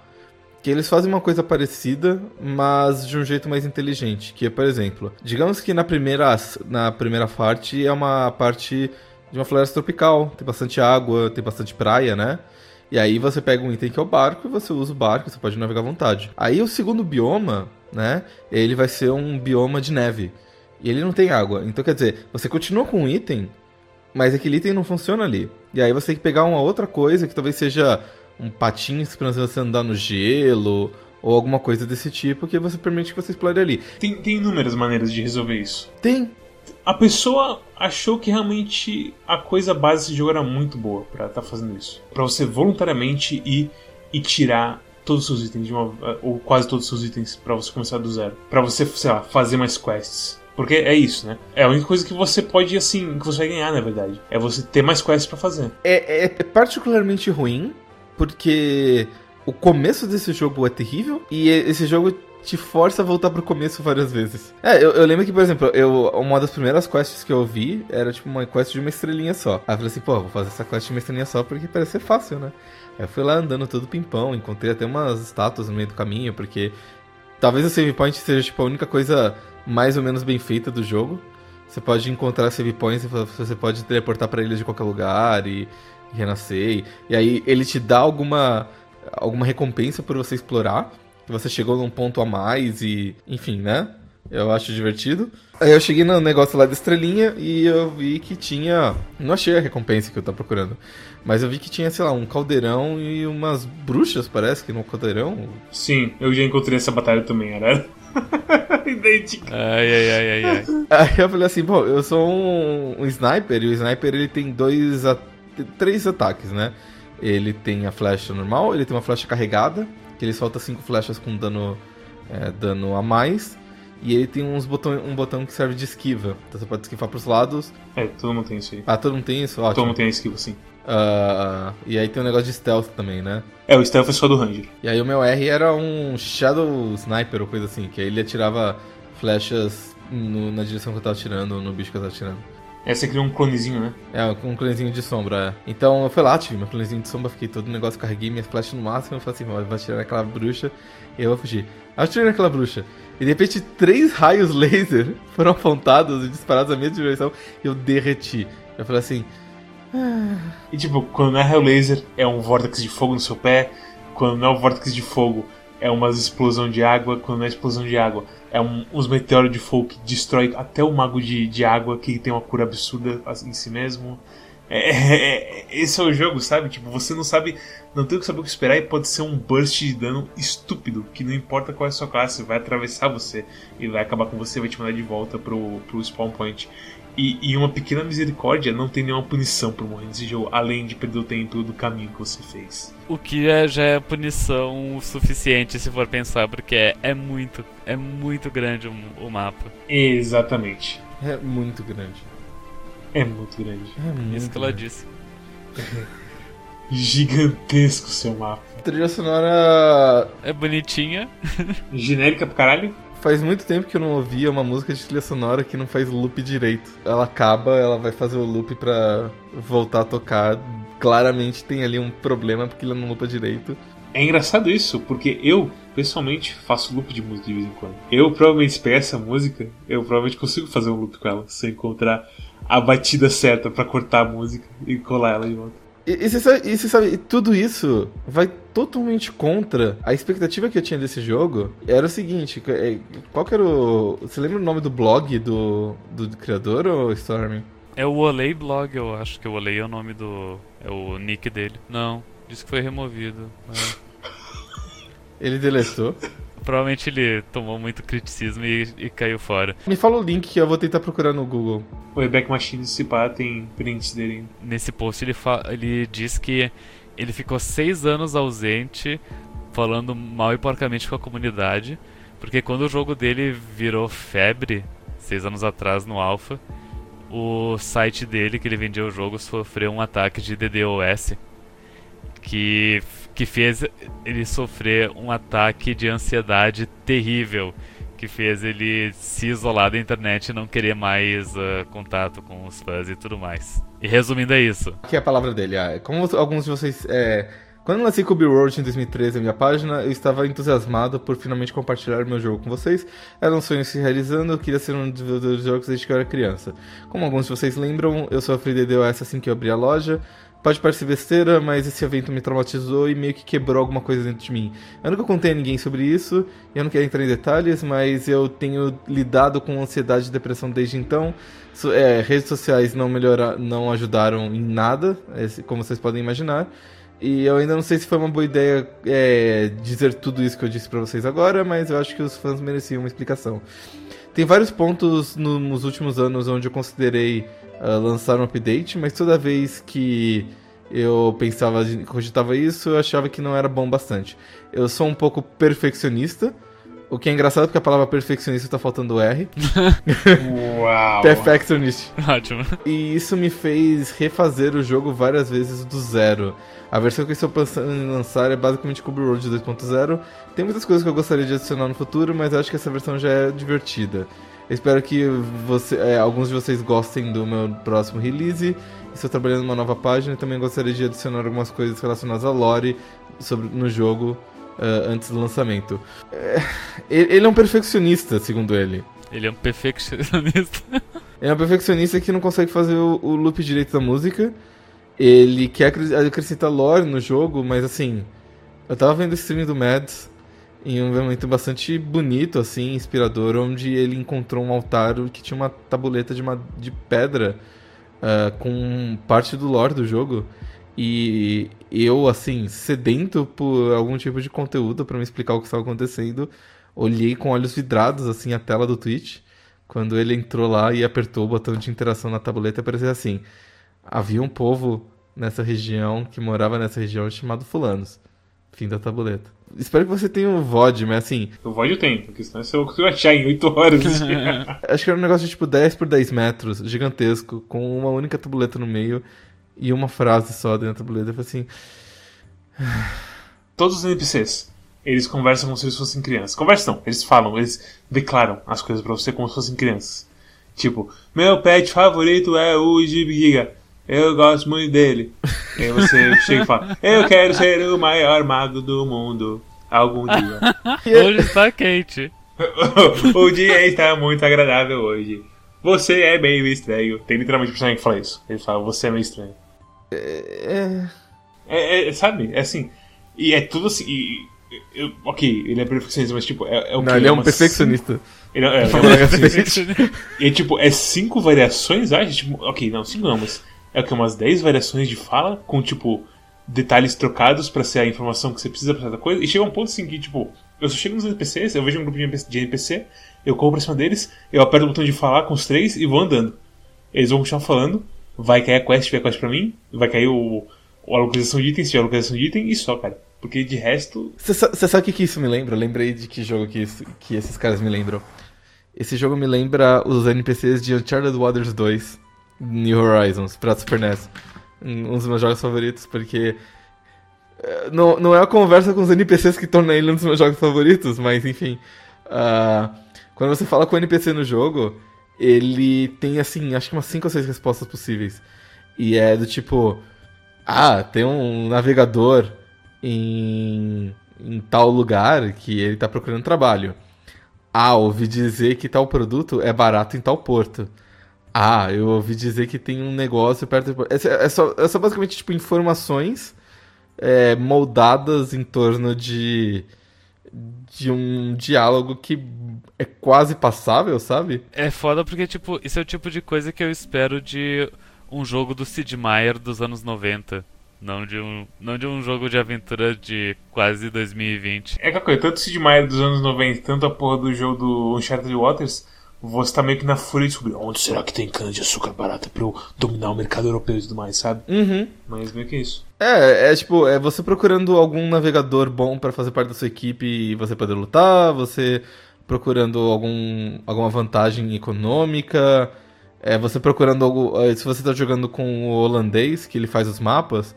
Que eles fazem uma coisa parecida, mas de um jeito mais inteligente. Que é, por exemplo, digamos que na primeira, na primeira parte é uma parte de uma floresta tropical. Tem bastante água, tem bastante praia, né? E aí você pega um item que é o barco e você usa o barco, você pode navegar à vontade. Aí o segundo bioma, né? Ele vai ser um bioma de neve. E ele não tem água. Então quer dizer, você continua com um item, mas aquele item não funciona ali. E aí você tem que pegar uma outra coisa que talvez seja um patinho para você andar no gelo ou alguma coisa desse tipo que você permite que você explore ali. Tem, tem inúmeras maneiras de resolver isso. Tem. A pessoa achou que realmente a coisa base desse jogo era muito boa para estar tá fazendo isso. para você voluntariamente ir e tirar todos os seus itens, uma, ou quase todos os seus itens, para você começar do zero. para você, sei lá, fazer mais quests. Porque é isso, né? É a única coisa que você pode, assim, que você vai ganhar, na verdade. É você ter mais quests para fazer. É, é, é particularmente ruim, porque o começo desse jogo é terrível e esse jogo te força a voltar pro começo várias vezes. É, eu, eu, lembro que, por exemplo, eu, uma das primeiras quests que eu vi era tipo uma quest de uma estrelinha só. Aí eu falei assim, pô, vou fazer essa quest de uma estrelinha só porque parece ser fácil, né? Aí eu fui lá andando todo pimpão, encontrei até umas estátuas no meio do caminho, porque talvez o save point seja tipo a única coisa mais ou menos bem feita do jogo. Você pode encontrar save points, você pode teleportar para eles de qualquer lugar e, e renascer. E aí ele te dá alguma, alguma recompensa por você explorar. Você chegou num ponto a mais e, enfim, né? Eu acho divertido. Aí eu cheguei no negócio lá da estrelinha e eu vi que tinha. Não achei a recompensa que eu tava procurando. Mas eu vi que tinha, sei lá, um caldeirão e umas bruxas, parece que no caldeirão. Sim, eu já encontrei essa batalha também, era. Idêntica. Ai, ai, ai, ai, ai. Aí eu falei assim, bom, eu sou um, um sniper e o sniper ele tem dois. a- três ataques, né? Ele tem a flecha normal, ele tem uma flecha carregada, que ele solta cinco flechas com dano, é, dano a mais. E ele tem uns botão, um botão que serve de esquiva. Então você pode esquivar pros lados. É, todo mundo tem isso aí. Ah, todo mundo tem isso? Todo Ótimo. mundo tem a skill, sim. Ah, e aí tem um negócio de stealth também, né? É, o stealth é só do Ranger. E aí o meu R era um Shadow Sniper ou coisa assim, que aí ele atirava flechas no- na direção que eu tava atirando, no bicho que eu tava atirando. É, você cria um clonezinho, né? É, um clonezinho de sombra, é. Então eu fui lá, tive meu clonezinho de sombra, fiquei todo o negócio, carreguei minhas flechas no máximo, eu falei assim, "Ó, eu vou atirar naquela bruxa e eu vou fugir. Aí eu atirei naquela bruxa. E de repente três raios laser foram apontados e disparados na minha direção e eu derreti. Eu falei assim, E tipo, quando não é Hell Laser, é um vórtice de fogo no seu pé. Quando não é um vórtice de fogo, é uma explosão de água. Quando não é explosão de água, é um, uns meteoros de fogo que destrói até o mago de, de água, que tem uma cura absurda em si mesmo. É, é- é- esse é o jogo, sabe? Tipo, você não sabe, não tem o que saber o que esperar e pode ser um burst de dano estúpido, que não importa qual é a sua classe, vai atravessar você e vai acabar com você, vai te mandar de volta pro, pro spawn point. E, e uma pequena misericórdia não tem nenhuma punição por morrer nesse jogo, além de perder o tempo do caminho que você fez. O que é, já é punição suficiente se for pensar, porque é, é muito, é muito grande o, o mapa. Exatamente. é muito grande. É muito grande. É muito Isso que ela disse. Gigantesco seu mapa. Trilha sonora É bonitinha. Genérica pra caralho? Faz muito tempo que eu não ouvia uma música de trilha sonora que não faz loop direito. Ela acaba, ela vai fazer o loop pra voltar a tocar. Claramente tem ali um problema porque ele não loopa direito. É engraçado isso, porque eu, pessoalmente, faço loop de música de vez em quando. Eu provavelmente, se pegar essa música, eu provavelmente consigo fazer um loop com ela, se eu encontrar a batida certa pra cortar a música e colar ela de volta. E, e você sabe, e você sabe, e tudo isso vai totalmente contra a expectativa que eu tinha desse jogo. Era o seguinte, é, qual que era o... Você lembra o nome do blog do, do criador, ou Storm? É o Olay Blog, eu acho que o Olay é o nome do. É o nick dele. Não, disse que foi removido. É. Ele deletou. Provavelmente ele tomou muito criticismo e, e caiu fora. Me fala o link que eu vou tentar procurar no Google. O Reback Machine, se pá, tem prints dele ainda. Nesse post ele, ele diz que ele ficou seis anos ausente, falando mal e porcamente com a comunidade, porque quando o jogo dele virou febre, seis anos atrás no Alpha, o site dele, que ele vendia o jogo, sofreu um ataque de DDoS que, que fez ele sofrer um ataque de ansiedade terrível, que fez ele se isolar da internet e não querer mais ah, contato com os fãs e tudo mais. E resumindo é isso. Aqui é a palavra dele. Ah, como alguns de vocês. É... Quando lancei Cube World em 2013 na minha página, eu estava entusiasmado por finalmente compartilhar meu jogo com vocês. Era um sonho se realizando, eu queria ser um dos jogos desde que eu era criança. Como alguns de vocês lembram, eu sofri DDoS assim que eu abri a loja. Pode parecer besteira, mas esse evento me traumatizou e meio que quebrou alguma coisa dentro de mim. Eu nunca contei a ninguém sobre isso, eu não quero entrar em detalhes, mas eu tenho lidado com ansiedade e depressão desde então. É, redes sociais não, melhora, não ajudaram em nada, esse- como vocês podem imaginar. E eu ainda não sei se foi uma boa ideia é, dizer tudo isso que eu disse pra vocês agora, mas eu acho que os fãs mereciam uma explicação. Tem vários pontos no- nos últimos anos onde eu considerei ah, lançar um update, mas toda vez que eu pensava, cogitava isso, eu achava que não era bom bastante. Eu sou um pouco perfeccionista, o que é engraçado porque a palavra perfeccionista tá faltando o R. Uau! Perfectionist. Ótimo. E isso me fez refazer o jogo várias vezes do zero. A versão que eu estou pensando em lançar é basicamente Cube Road 2.0. Tem muitas coisas que eu gostaria de adicionar no futuro, mas eu acho que essa versão já é divertida. Eu espero que você, é, alguns de vocês gostem do meu próximo release. Estou trabalhando numa nova página e também gostaria de adicionar algumas coisas relacionadas a lore sobre, no jogo ah, antes do lançamento. É, ele é um perfeccionista, segundo ele. Ele é um perfeccionista. Ele é um perfeccionista que não consegue fazer o, o loop direito da música. Ele quer acre- acrescentar lore no jogo, mas assim. Eu tava vendo o stream do Mads em um momento bastante bonito, assim, inspirador, onde ele encontrou um altar que tinha uma tabuleta de, uma, de pedra uh, com parte do lore do jogo. E eu, assim, sedento por algum tipo de conteúdo para me explicar o que estava acontecendo, olhei com olhos vidrados, assim, a tela do Twitch. Quando ele entrou lá e apertou o botão de interação na tabuleta, apareceu assim: havia um povo nessa região que morava nessa região chamado Fulanos. Fim da tabuleta. Espero que você tenha um VOD, mas assim. O VOD eu tenho, porque senão eu consigo achar em 8 horas. Acho que era um negócio de tipo 10 por 10 metros, gigantesco, com uma única tabuleta no meio e uma frase só dentro da tabuleta. Eu falei assim. Todos os NPCs, eles conversam como se eles fossem crianças. Conversam, eles falam, eles declaram as coisas para você como se fossem crianças. Tipo, meu pet favorito é o Giga. Eu gosto muito dele. E aí você chega e fala: Eu quero ser o maior mago do mundo. Algum dia. Hoje está quente. o dia está muito agradável hoje. Você é meio estranho. Tem literalmente um personagem que fala isso. Ele fala: Você é meio estranho. É. é, é sabe? É assim. E é tudo assim. E, eu, ok, ele é perfeccionista, mas tipo, é, é o Não, que? ele é um perfeccionista. Ele, é, ele é, perfeccionista. e tipo, é cinco variações, acho? Tipo, ok, não, cinco não, mas é o que? Umas 10 variações de fala, com tipo, detalhes trocados para ser a informação que você precisa pra cada coisa. E chega um ponto assim que, tipo, eu só chego nos NPCs, eu vejo um grupo de NPC, eu corro pra cima deles, eu aperto o botão de falar com os três e vou andando. Eles vão continuar falando, vai cair a quest, se tiver quest pra mim, vai cair o, a localização de item, se tiver localização de item, e só, cara. Porque de resto. Você sabe o que, que isso me lembra? Eu lembrei de que jogo que, isso, que esses caras me lembram. Esse jogo me lembra os NPCs de Uncharted Waters 2. New Horizons pra Super NES. Um dos meus jogos favoritos, porque. Eh, não, não é a conversa com os NPCs que torna ele um dos meus jogos favoritos, mas enfim. Uh, quando você fala com o NPC no jogo, ele tem assim, acho que umas 5 ou 6 respostas possíveis. E é do tipo. Ah, tem um navegador em, em tal lugar que ele tá procurando trabalho. Ah, ouvi dizer que tal produto é barato em tal porto. Ah, eu ouvi dizer que tem um negócio perto. De... É, é, só, é só basicamente tipo informações é, moldadas em torno de de um diálogo que é quase passável, sabe? É foda porque tipo isso é o tipo de coisa que eu espero de um jogo do Sid Meier dos anos 90. Não de, um, não de um jogo de aventura de quase 2020. É que coisa, tanto o Sid Meier dos anos 90, tanto a porra do jogo do Uncharted Waters, você tá meio que na fúria de descobrir onde será que tem cana de açúcar barata pra eu dominar o mercado europeu e tudo mais, sabe? Uhum. Mas meio que isso. É, é tipo, é você procurando algum navegador bom para fazer parte da sua equipe e você poder lutar, você procurando algum, alguma vantagem econômica, é você procurando algo. É, se você tá jogando com o holandês, que ele faz os mapas,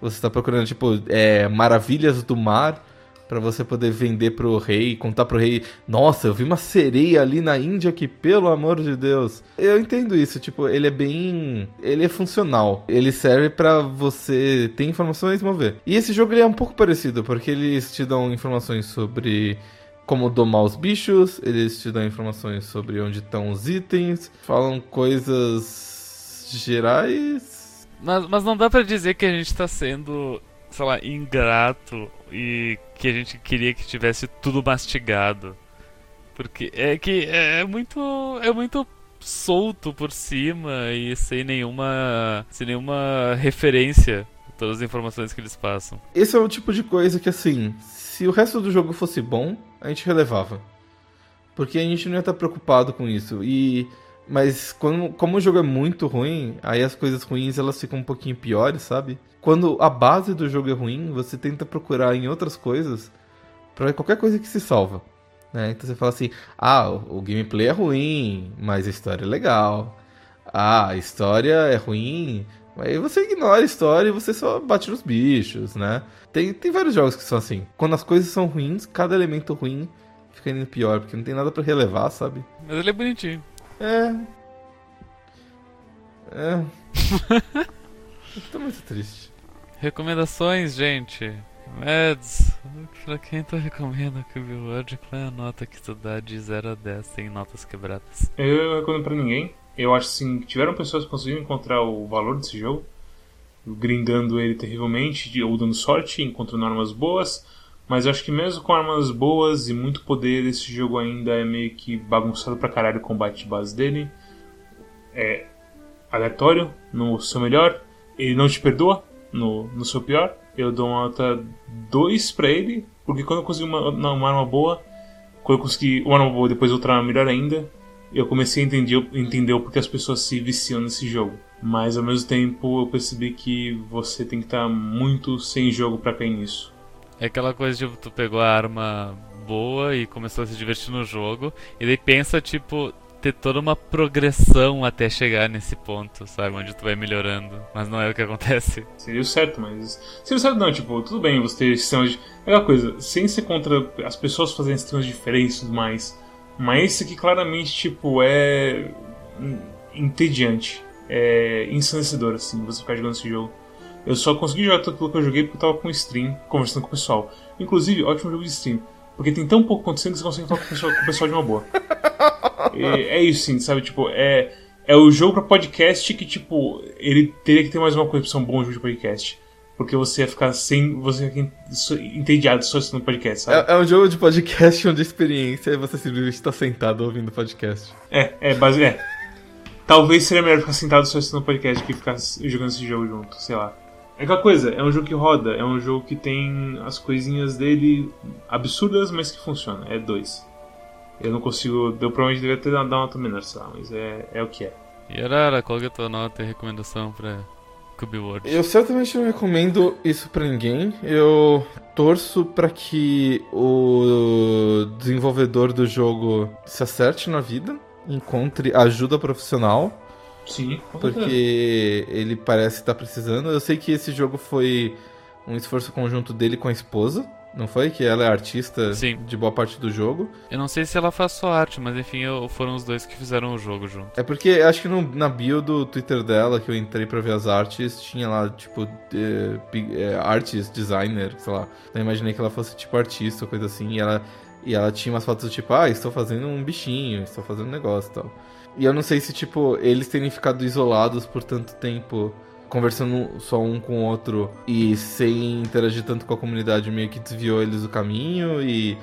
você tá procurando, tipo, é, maravilhas do mar para você poder vender pro rei, contar pro rei, nossa, eu vi uma sereia ali na Índia que, pelo amor de Deus. Eu entendo isso, tipo, ele é bem, ele é funcional. Ele serve para você ter informações e mover. E esse jogo ele é um pouco parecido, porque eles te dão informações sobre como domar os bichos, eles te dão informações sobre onde estão os itens, falam coisas gerais. Mas, mas não dá para dizer que a gente tá sendo, sei lá, ingrato e que a gente queria que tivesse tudo mastigado. Porque é que é muito é muito solto por cima e sem nenhuma sem nenhuma referência todas as informações que eles passam. Esse é o tipo de coisa que assim, se o resto do jogo fosse bom, a gente relevava. Porque a gente não ia estar preocupado com isso. E mas quando, como o jogo é muito ruim, aí as coisas ruins elas ficam um pouquinho piores, sabe? Quando a base do jogo é ruim, você tenta procurar em outras coisas para qualquer coisa que se salva. Né? Então você fala assim: ah, o gameplay é ruim, mas a história é legal. Ah, a história é ruim, Aí você ignora a história e você só bate nos bichos, né? Tem, tem vários jogos que são assim. Quando as coisas são ruins, cada elemento ruim fica indo pior, porque não tem nada para relevar, sabe? Mas ele é bonitinho. É. É. tô muito triste. Recomendações, gente. Meds, pra quem tu recomenda que o Billboard, qual é a nota que tu dá de 0 a 10 sem notas quebradas? Eu recomendo pra ninguém. Eu acho assim, que tiveram pessoas que conseguiram encontrar o valor desse jogo, grindando ele terrivelmente, ou dando sorte, encontrando armas boas, Mas eu acho que mesmo com armas boas e muito poder, esse jogo ainda é meio que bagunçado pra caralho o combate de base dele. É aleatório, no seu melhor. Ele não te perdoa no, no seu pior. Eu dou uma nota 2 pra ele, porque quando eu consegui uma, uma arma boa, quando eu consegui uma arma boa depois outra arma melhor ainda, eu comecei a entender, entender o porquê as pessoas se viciam nesse jogo. Mas ao mesmo tempo eu percebi que você tem que estar muito sem jogo para cair nisso. É aquela coisa de tu pegou a arma boa e começou a se divertir no jogo, e daí pensa, tipo, ter toda uma progressão até chegar nesse ponto, sabe? Onde tu vai melhorando. Mas não é o que acontece. Seria o certo, mas. Seria o certo não, tipo, tudo bem você ter sistemas de. É coisa, sem ser contra as pessoas fazerem sistemas diferentes e tudo mais. Mas esse aqui claramente, tipo, é. entediante. É ensandecedor, assim, você ficar jogando esse jogo. Eu só consegui jogar tudo aquilo que eu joguei porque eu tava com stream, conversando com o pessoal. Inclusive, ótimo jogo de stream. Porque tem tão pouco acontecendo que você consegue falar com o pessoal, com o pessoal de uma boa. É, é isso, sim, sabe? Tipo, é, é o jogo pra podcast que, tipo, ele teria que ter mais uma coisa pra ser um bom jogo de podcast. Porque você ia ficar sem. Você ia ficar entediado só assistindo podcast, sabe? É, é, um jogo de podcast onde a experiência é você simplesmente estar sentado ouvindo podcast. É, é, base, é. Talvez seria melhor ficar sentado só assistindo podcast que ficar jogando esse jogo junto, sei lá. É aquela coisa, é um jogo que roda, é um jogo que tem as coisinhas dele absurdas, mas que funciona. É dois. Eu não consigo. Eu provavelmente deveria ter dado uma nota menor, sei lá, mas é, é o que é. E Arara, qual é a tua nota e recomendação pra Cube World? Eu certamente não recomendo isso pra ninguém. Eu torço para que o desenvolvedor do jogo se acerte na vida, encontre ajuda profissional Sim, porque ele parece estar precisando. Eu sei que esse jogo foi um esforço conjunto dele com a esposa. Não foi? Que ela é artista Sim. de boa parte do jogo. Eu não sei se ela faz só arte, mas enfim, foram os dois que fizeram o jogo junto. É porque acho que no, na bio do Twitter dela, que eu entrei pra ver as artes, tinha lá, tipo, é, artist, designer, sei lá. Eu imaginei que ela fosse, tipo, artista, coisa assim. E ela, e ela tinha umas fotos do tipo, ah, estou fazendo um bichinho, estou fazendo um negócio e tal. E eu não sei se, tipo, eles terem ficado isolados por tanto tempo, conversando só um com o outro e sem interagir tanto com a comunidade, meio que desviou eles do caminho e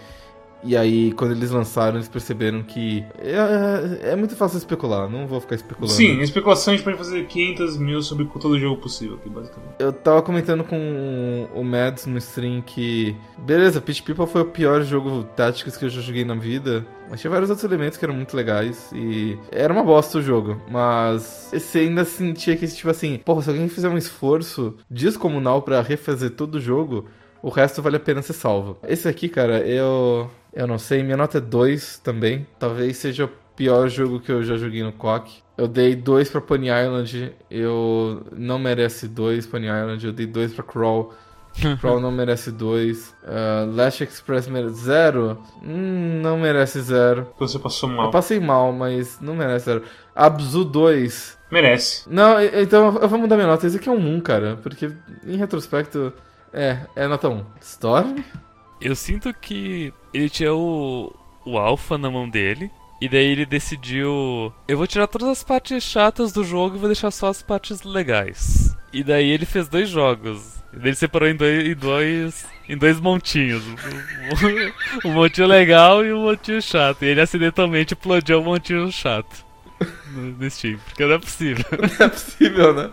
e aí, quando eles lançaram, eles perceberam que é, é, é, muito fácil especular, não vou ficar especulando. Sim, especulação a gente pode fazer 500 mil sobre todo jogo possível aqui, basicamente. Eu tava comentando com o Mads no stream que, beleza, Pitch People foi o pior jogo táticos que eu já joguei na vida, mas tinha vários outros elementos que eram muito legais e era uma bosta o jogo, mas você ainda sentia que, tipo assim, porra, se alguém fizer um esforço descomunal para refazer todo o jogo, o resto vale a pena ser salvo. Esse aqui, cara, eu eu não sei, minha nota é 2 também. Talvez seja o pior jogo que eu já joguei no COC. Eu dei 2 pra Pony Island, eu não merece 2 Pony Island, eu dei 2 pra Crawl. Crawl não merece 2. Uh, ah, Last Express merece 0. Hum, não merece 0. Você passou mal. Eu passei mal, mas não merece 0. Abzu 2. Merece. Não, então eu vou mudar minha nota. Esse aqui é um 1, cara. Porque em retrospecto, é, é nota 1. Storm? Eu sinto que ele tinha o, o Alpha na mão dele. E daí ele decidiu. Eu vou tirar todas as partes chatas do jogo e vou deixar só as partes legais. E daí ele fez dois jogos. Ele separou em dois, em dois, em dois montinhos. O, montinho legal e o montinho chato. E ele acidentalmente explodiu o montinho chato no, no Steam. Porque não é possível. Não é possível, né?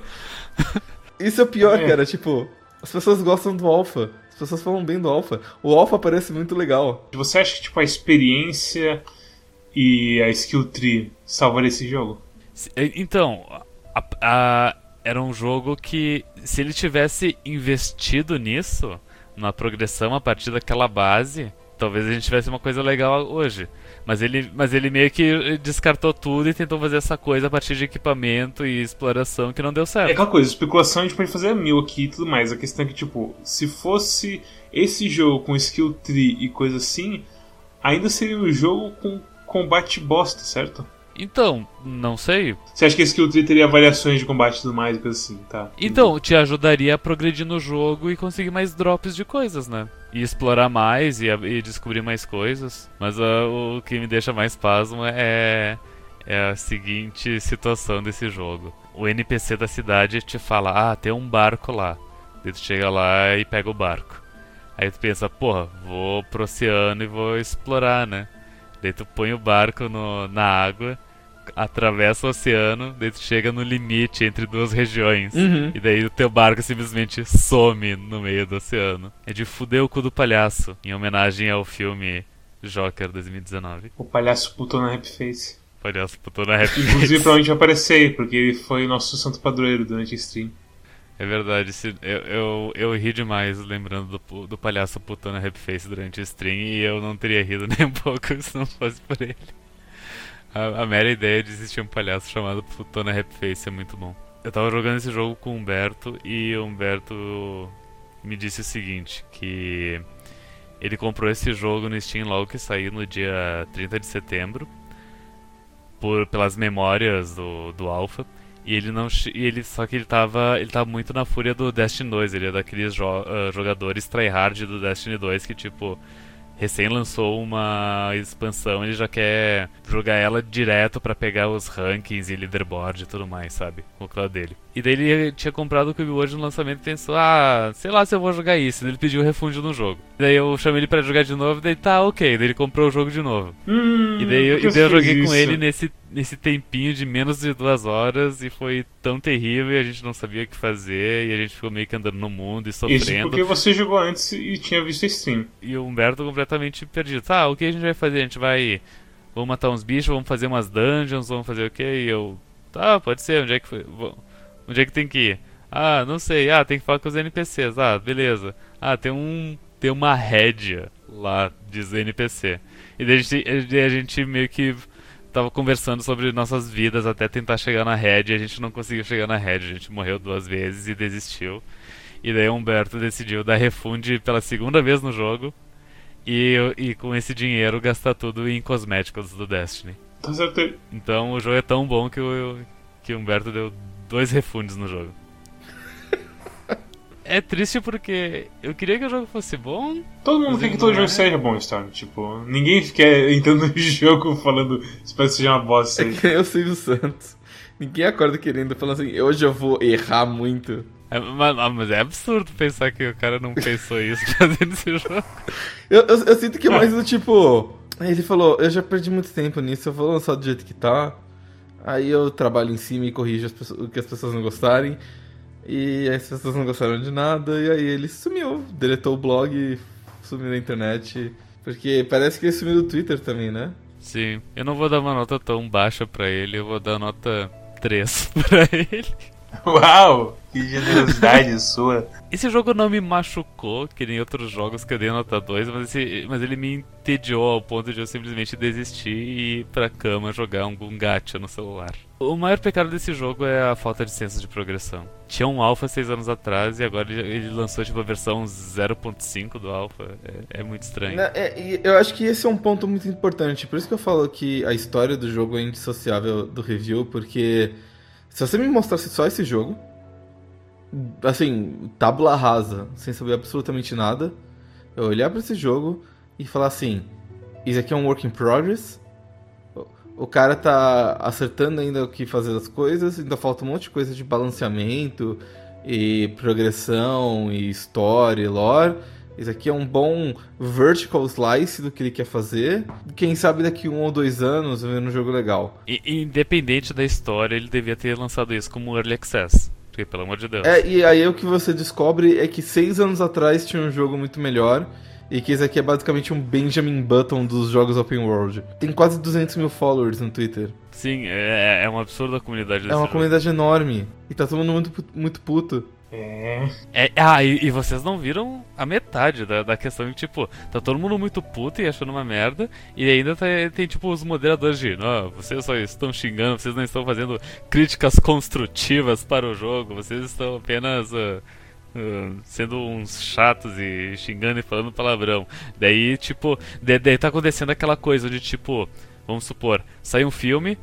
Isso é o pior, é. cara. Tipo, as pessoas gostam do Alpha. As pessoas falam bem do Alpha. O Alpha parece muito legal. Você acha que tipo, a experiência e a skill tree salvaram esse jogo? Então, a, a, era um jogo que, se ele tivesse investido nisso, na progressão a partir daquela base, talvez a gente tivesse uma coisa legal hoje. Mas ele, mas ele meio que descartou tudo e tentou fazer essa coisa a partir de equipamento e exploração que não deu certo. É aquela coisa, especulação a gente pode fazer mil aqui e tudo mais. A questão é que, tipo, se fosse esse jogo com skill tree e coisa assim, ainda seria um jogo com combate bosta, certo? Então, não sei. Você acha que esse Skill Tree teria variações de combate e tudo mais, coisa assim, tá? Então, te ajudaria a progredir no jogo e conseguir mais drops de coisas, né? E explorar mais e, e descobrir mais coisas. Mas uh, o que me deixa mais pasmo é, é a seguinte situação desse jogo. O NPC da cidade te fala, ah, tem um barco lá. Daí tu chega lá e pega o barco. Aí tu pensa, porra, vou pro oceano e vou explorar, né? Daí tu põe o barco no, na água, atravessa o oceano, daí tu chega no limite entre duas regiões. Uhum. E daí o teu barco simplesmente some no meio do oceano. É de fuder o cu do palhaço, em homenagem ao filme Joker 2019. O palhaço putou na Rap Face. Palhaço putou na rap. Inclusive, provavelmente vai aparecer aí, porque ele foi o nosso santo padroeiro durante a stream. É verdade, eu, eu, eu ri demais lembrando do, do palhaço putando a rap face durante o stream e eu não teria rido nem um pouco se não fosse por ele. A, a mera ideia de existir um palhaço chamado Putona Rap Face é muito bom. Eu tava jogando esse jogo com o Humberto e o Humberto me disse o seguinte, que ele comprou esse jogo no Steam logo que saiu no dia 30 de setembro, por, pelas memórias do, do Alpha. E ele não. E ele, só que ele tava. Ele tava muito na fúria do Destiny 2. Ele é daqueles jo ah, jogadores tryhard do Destiny 2 que, tipo, recém lançou uma expansão, ele já quer jogar ela direto pra pegar os rankings e leaderboard e tudo mais, sabe? O clã dele. E daí ele tinha comprado o Cube World no lançamento e pensou, ah, sei lá se eu vou jogar isso. Daí ele pediu refúndio no jogo. Daí eu chamei ele pra jogar de novo, daí tá ok. Daí ele comprou o jogo de novo. Hum, E daí, eu- e daí eu joguei com isso? ele nesse, nesse tempinho de menos de duas horas e foi tão terrível e a gente não sabia o que fazer e a gente ficou meio que andando no mundo e Isso sofrendo. porque você jogou antes e tinha visto a stream. E o Humberto completamente perdido. Tá, o que a gente vai fazer? A gente vai. Vamos matar uns bichos, vamos fazer umas dungeons, vamos fazer o quê? E eu. Tá, pode ser, onde é que foi? Onde é que tem que ir? Ah, não sei. Ah, tem que falar com os NPCs. Ah, beleza. Ah, tem um. Tem uma rédea lá, diz NPC. E daí a gente, a gente meio que tava conversando sobre nossas vidas até tentar chegar na rédea e a gente não conseguiu chegar na rédea. A gente morreu duas vezes e desistiu. E daí o Humberto decidiu dar refund pela segunda vez no jogo. E, e com esse dinheiro gastar tudo em cosméticos do Destiny. Tá certo. Então o jogo é tão bom que o, que o Humberto deu dois refundos no jogo. É triste porque eu queria que o jogo fosse bom. Todo mundo quer que todo não jogo é. seja bom, Storm. Tipo, ninguém fica entrando no jogo falando espero que seja uma bosta. É que nem o Silvio Santos. Ninguém acorda querendo, falando assim, hoje eu vou errar muito. É, mas, mas é absurdo pensar que o cara não pensou isso fazendo esse jogo. Eu, eu, eu sinto que é mais do tipo. Ele falou, eu já perdi muito tempo nisso, eu vou lançar do jeito que tá. Aí eu trabalho em cima e corrijo as pessoas- o que as pessoas não gostarem. E as pessoas não gostaram de nada, e aí ele sumiu, deletou o blog, sumiu da internet. Porque parece que ele sumiu do Twitter também, né? Sim, eu não vou dar uma nota tão baixa pra ele, eu vou dar nota 3 pra ele. Uau! Que generosidade sua. Esse jogo não me machucou, que nem outros jogos que eu dei nota 2, mas, esse- mas ele me entediou ao ponto de eu simplesmente desistir e ir pra cama jogar algum gacha no celular. O maior pecado desse jogo é a falta de senso de progressão. Tinha um alpha 6 anos atrás e agora ele, ele lançou tipo a versão 0.5 do alpha. É, é muito estranho. Né, é, eu acho que esse é um ponto muito importante. Por isso que eu falo que a história do jogo é indissociável do review, porque se você me mostrasse só esse jogo, assim, tábula rasa, sem saber absolutamente nada, eu olhar pra esse jogo e falar assim: isso aqui é um work in progress. O- O cara tá acertando ainda o que fazer as coisas, ainda falta um monte de coisa de balanceamento e progressão e história e lore. Isso aqui é um bom vertical slice do que ele quer fazer. Quem sabe daqui um ou dois anos vendo um jogo legal. E- independente da história, ele devia ter lançado isso como Early Access. Porque, pelo amor de Deus. É, e aí o que você descobre é que seis anos atrás tinha um jogo muito melhor. E que esse aqui é basicamente um Benjamin Button dos jogos open world. Tem quase 200 mil followers no Twitter. Sim, é, é uma absurda a comunidade desse É uma jogo. comunidade enorme. E tá todo mundo muito, muito puto. É. É, ah, e, e vocês não viram a metade da, da questão que, tipo, tá todo mundo muito puto e achando uma merda, e ainda tá- tem, tipo, os moderadores de, não, vocês só estão xingando, vocês não estão fazendo críticas construtivas para o jogo, vocês estão apenas ah, sendo uns chatos e xingando e falando palavrão. Daí, tipo, da- daí tá acontecendo aquela coisa de, tipo, vamos supor, sai um filme,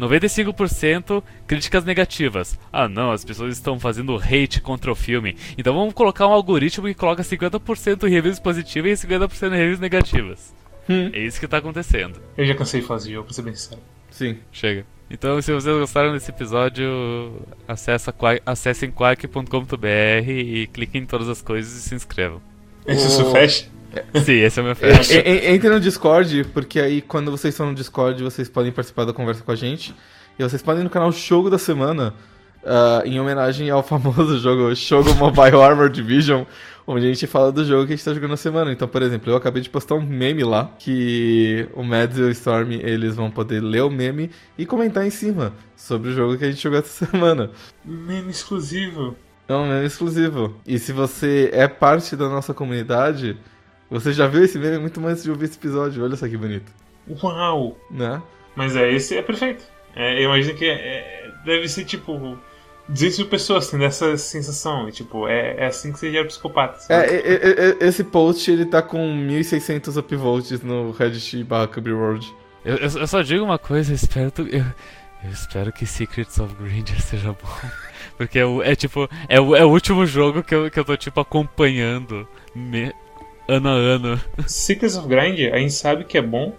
95% críticas negativas. Ah, não, as pessoas estão fazendo hate contra o filme. Então vamos colocar um algoritmo que coloca 50% em reviews positivas e 50% em reviews negativas. Hum. É isso que tá acontecendo. Eu já cansei de fazer jogo, pra ser bem sincero. Sim. Chega. Então, se vocês gostaram desse episódio, acessa, acessem quark.com.br e cliquem em todas as coisas e se inscrevam. Esse é o seu flash? Sim, esse é o meu. En- en- Entre no Discord, porque aí quando vocês estão no Discord, vocês podem participar da conversa com a gente. E vocês podem ir no canal Jogo da Semana, ah, em homenagem ao famoso jogo Jogo Mobile Armor Division, onde a gente fala do jogo que a gente tá jogando na semana. Então, por exemplo, eu acabei de postar um meme lá, que o Mads e o Storm, eles vão poder ler o meme e comentar em cima sobre o jogo que a gente jogou essa semana. Meme exclusivo. É um meme exclusivo. E se você é parte da nossa comunidade, você já viu esse meme muito mais antes de ouvir esse episódio. Olha só que bonito, Uau! né? Mas é, esse é perfeito. É, eu imagino que é- é- deve ser tipo 200 mil pessoas tendo essa sensação. E, tipo, é, é assim que você gera psicopata. É, e- esse post ele tá com 1600 upvotes no Reddit barra World. Eu, eu- eu só digo uma coisa, eu espero, tu- eu, eu espero que Secrets of Granger seja bom. Porque é, é tipo, é o, é o último jogo que eu, que eu tô tipo acompanhando me- ano a ano. Secrets of Grind, a gente sabe que é bom,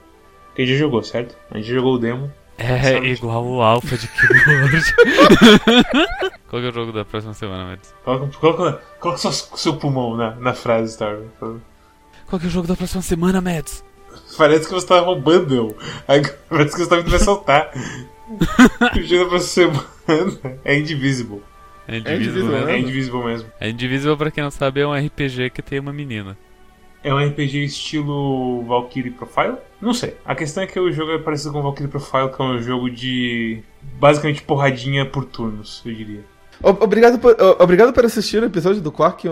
porque a gente já jogou, certo? A gente jogou o demo. É igual o Alpha de Keyboard. Qual que é o jogo da próxima semana, Mads? Coloca, coloca, coloca só o seu pulmão na, na frase, Star. Qual que é o jogo da próxima semana, Mads? Parece que você tá roubando eu. Parece que você tá vindo me assaltar. o jogo da próxima semana é Indivisible. É Indivisible, Indivisible, né? É mesmo? Indivisible mesmo. É Indivisible, pra quem não sabe, é um RPG que tem uma menina. É um RPG estilo Valkyrie Profile? Não sei. A questão é que o jogo é parecido com Valkyrie Profile, que é um jogo de. basicamente porradinha por turnos, eu diria. Obrigado por, obrigado por assistir o episódio do Quack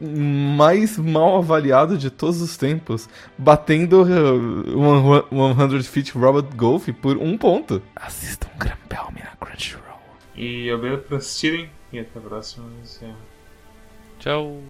mais mal avaliado de todos os tempos, batendo uh, 100 Feet Robot Golf por um ponto. Assistam Grampelme na Crunchyroll. E obrigado por assistirem e até a próxima. Encerro. Tchau.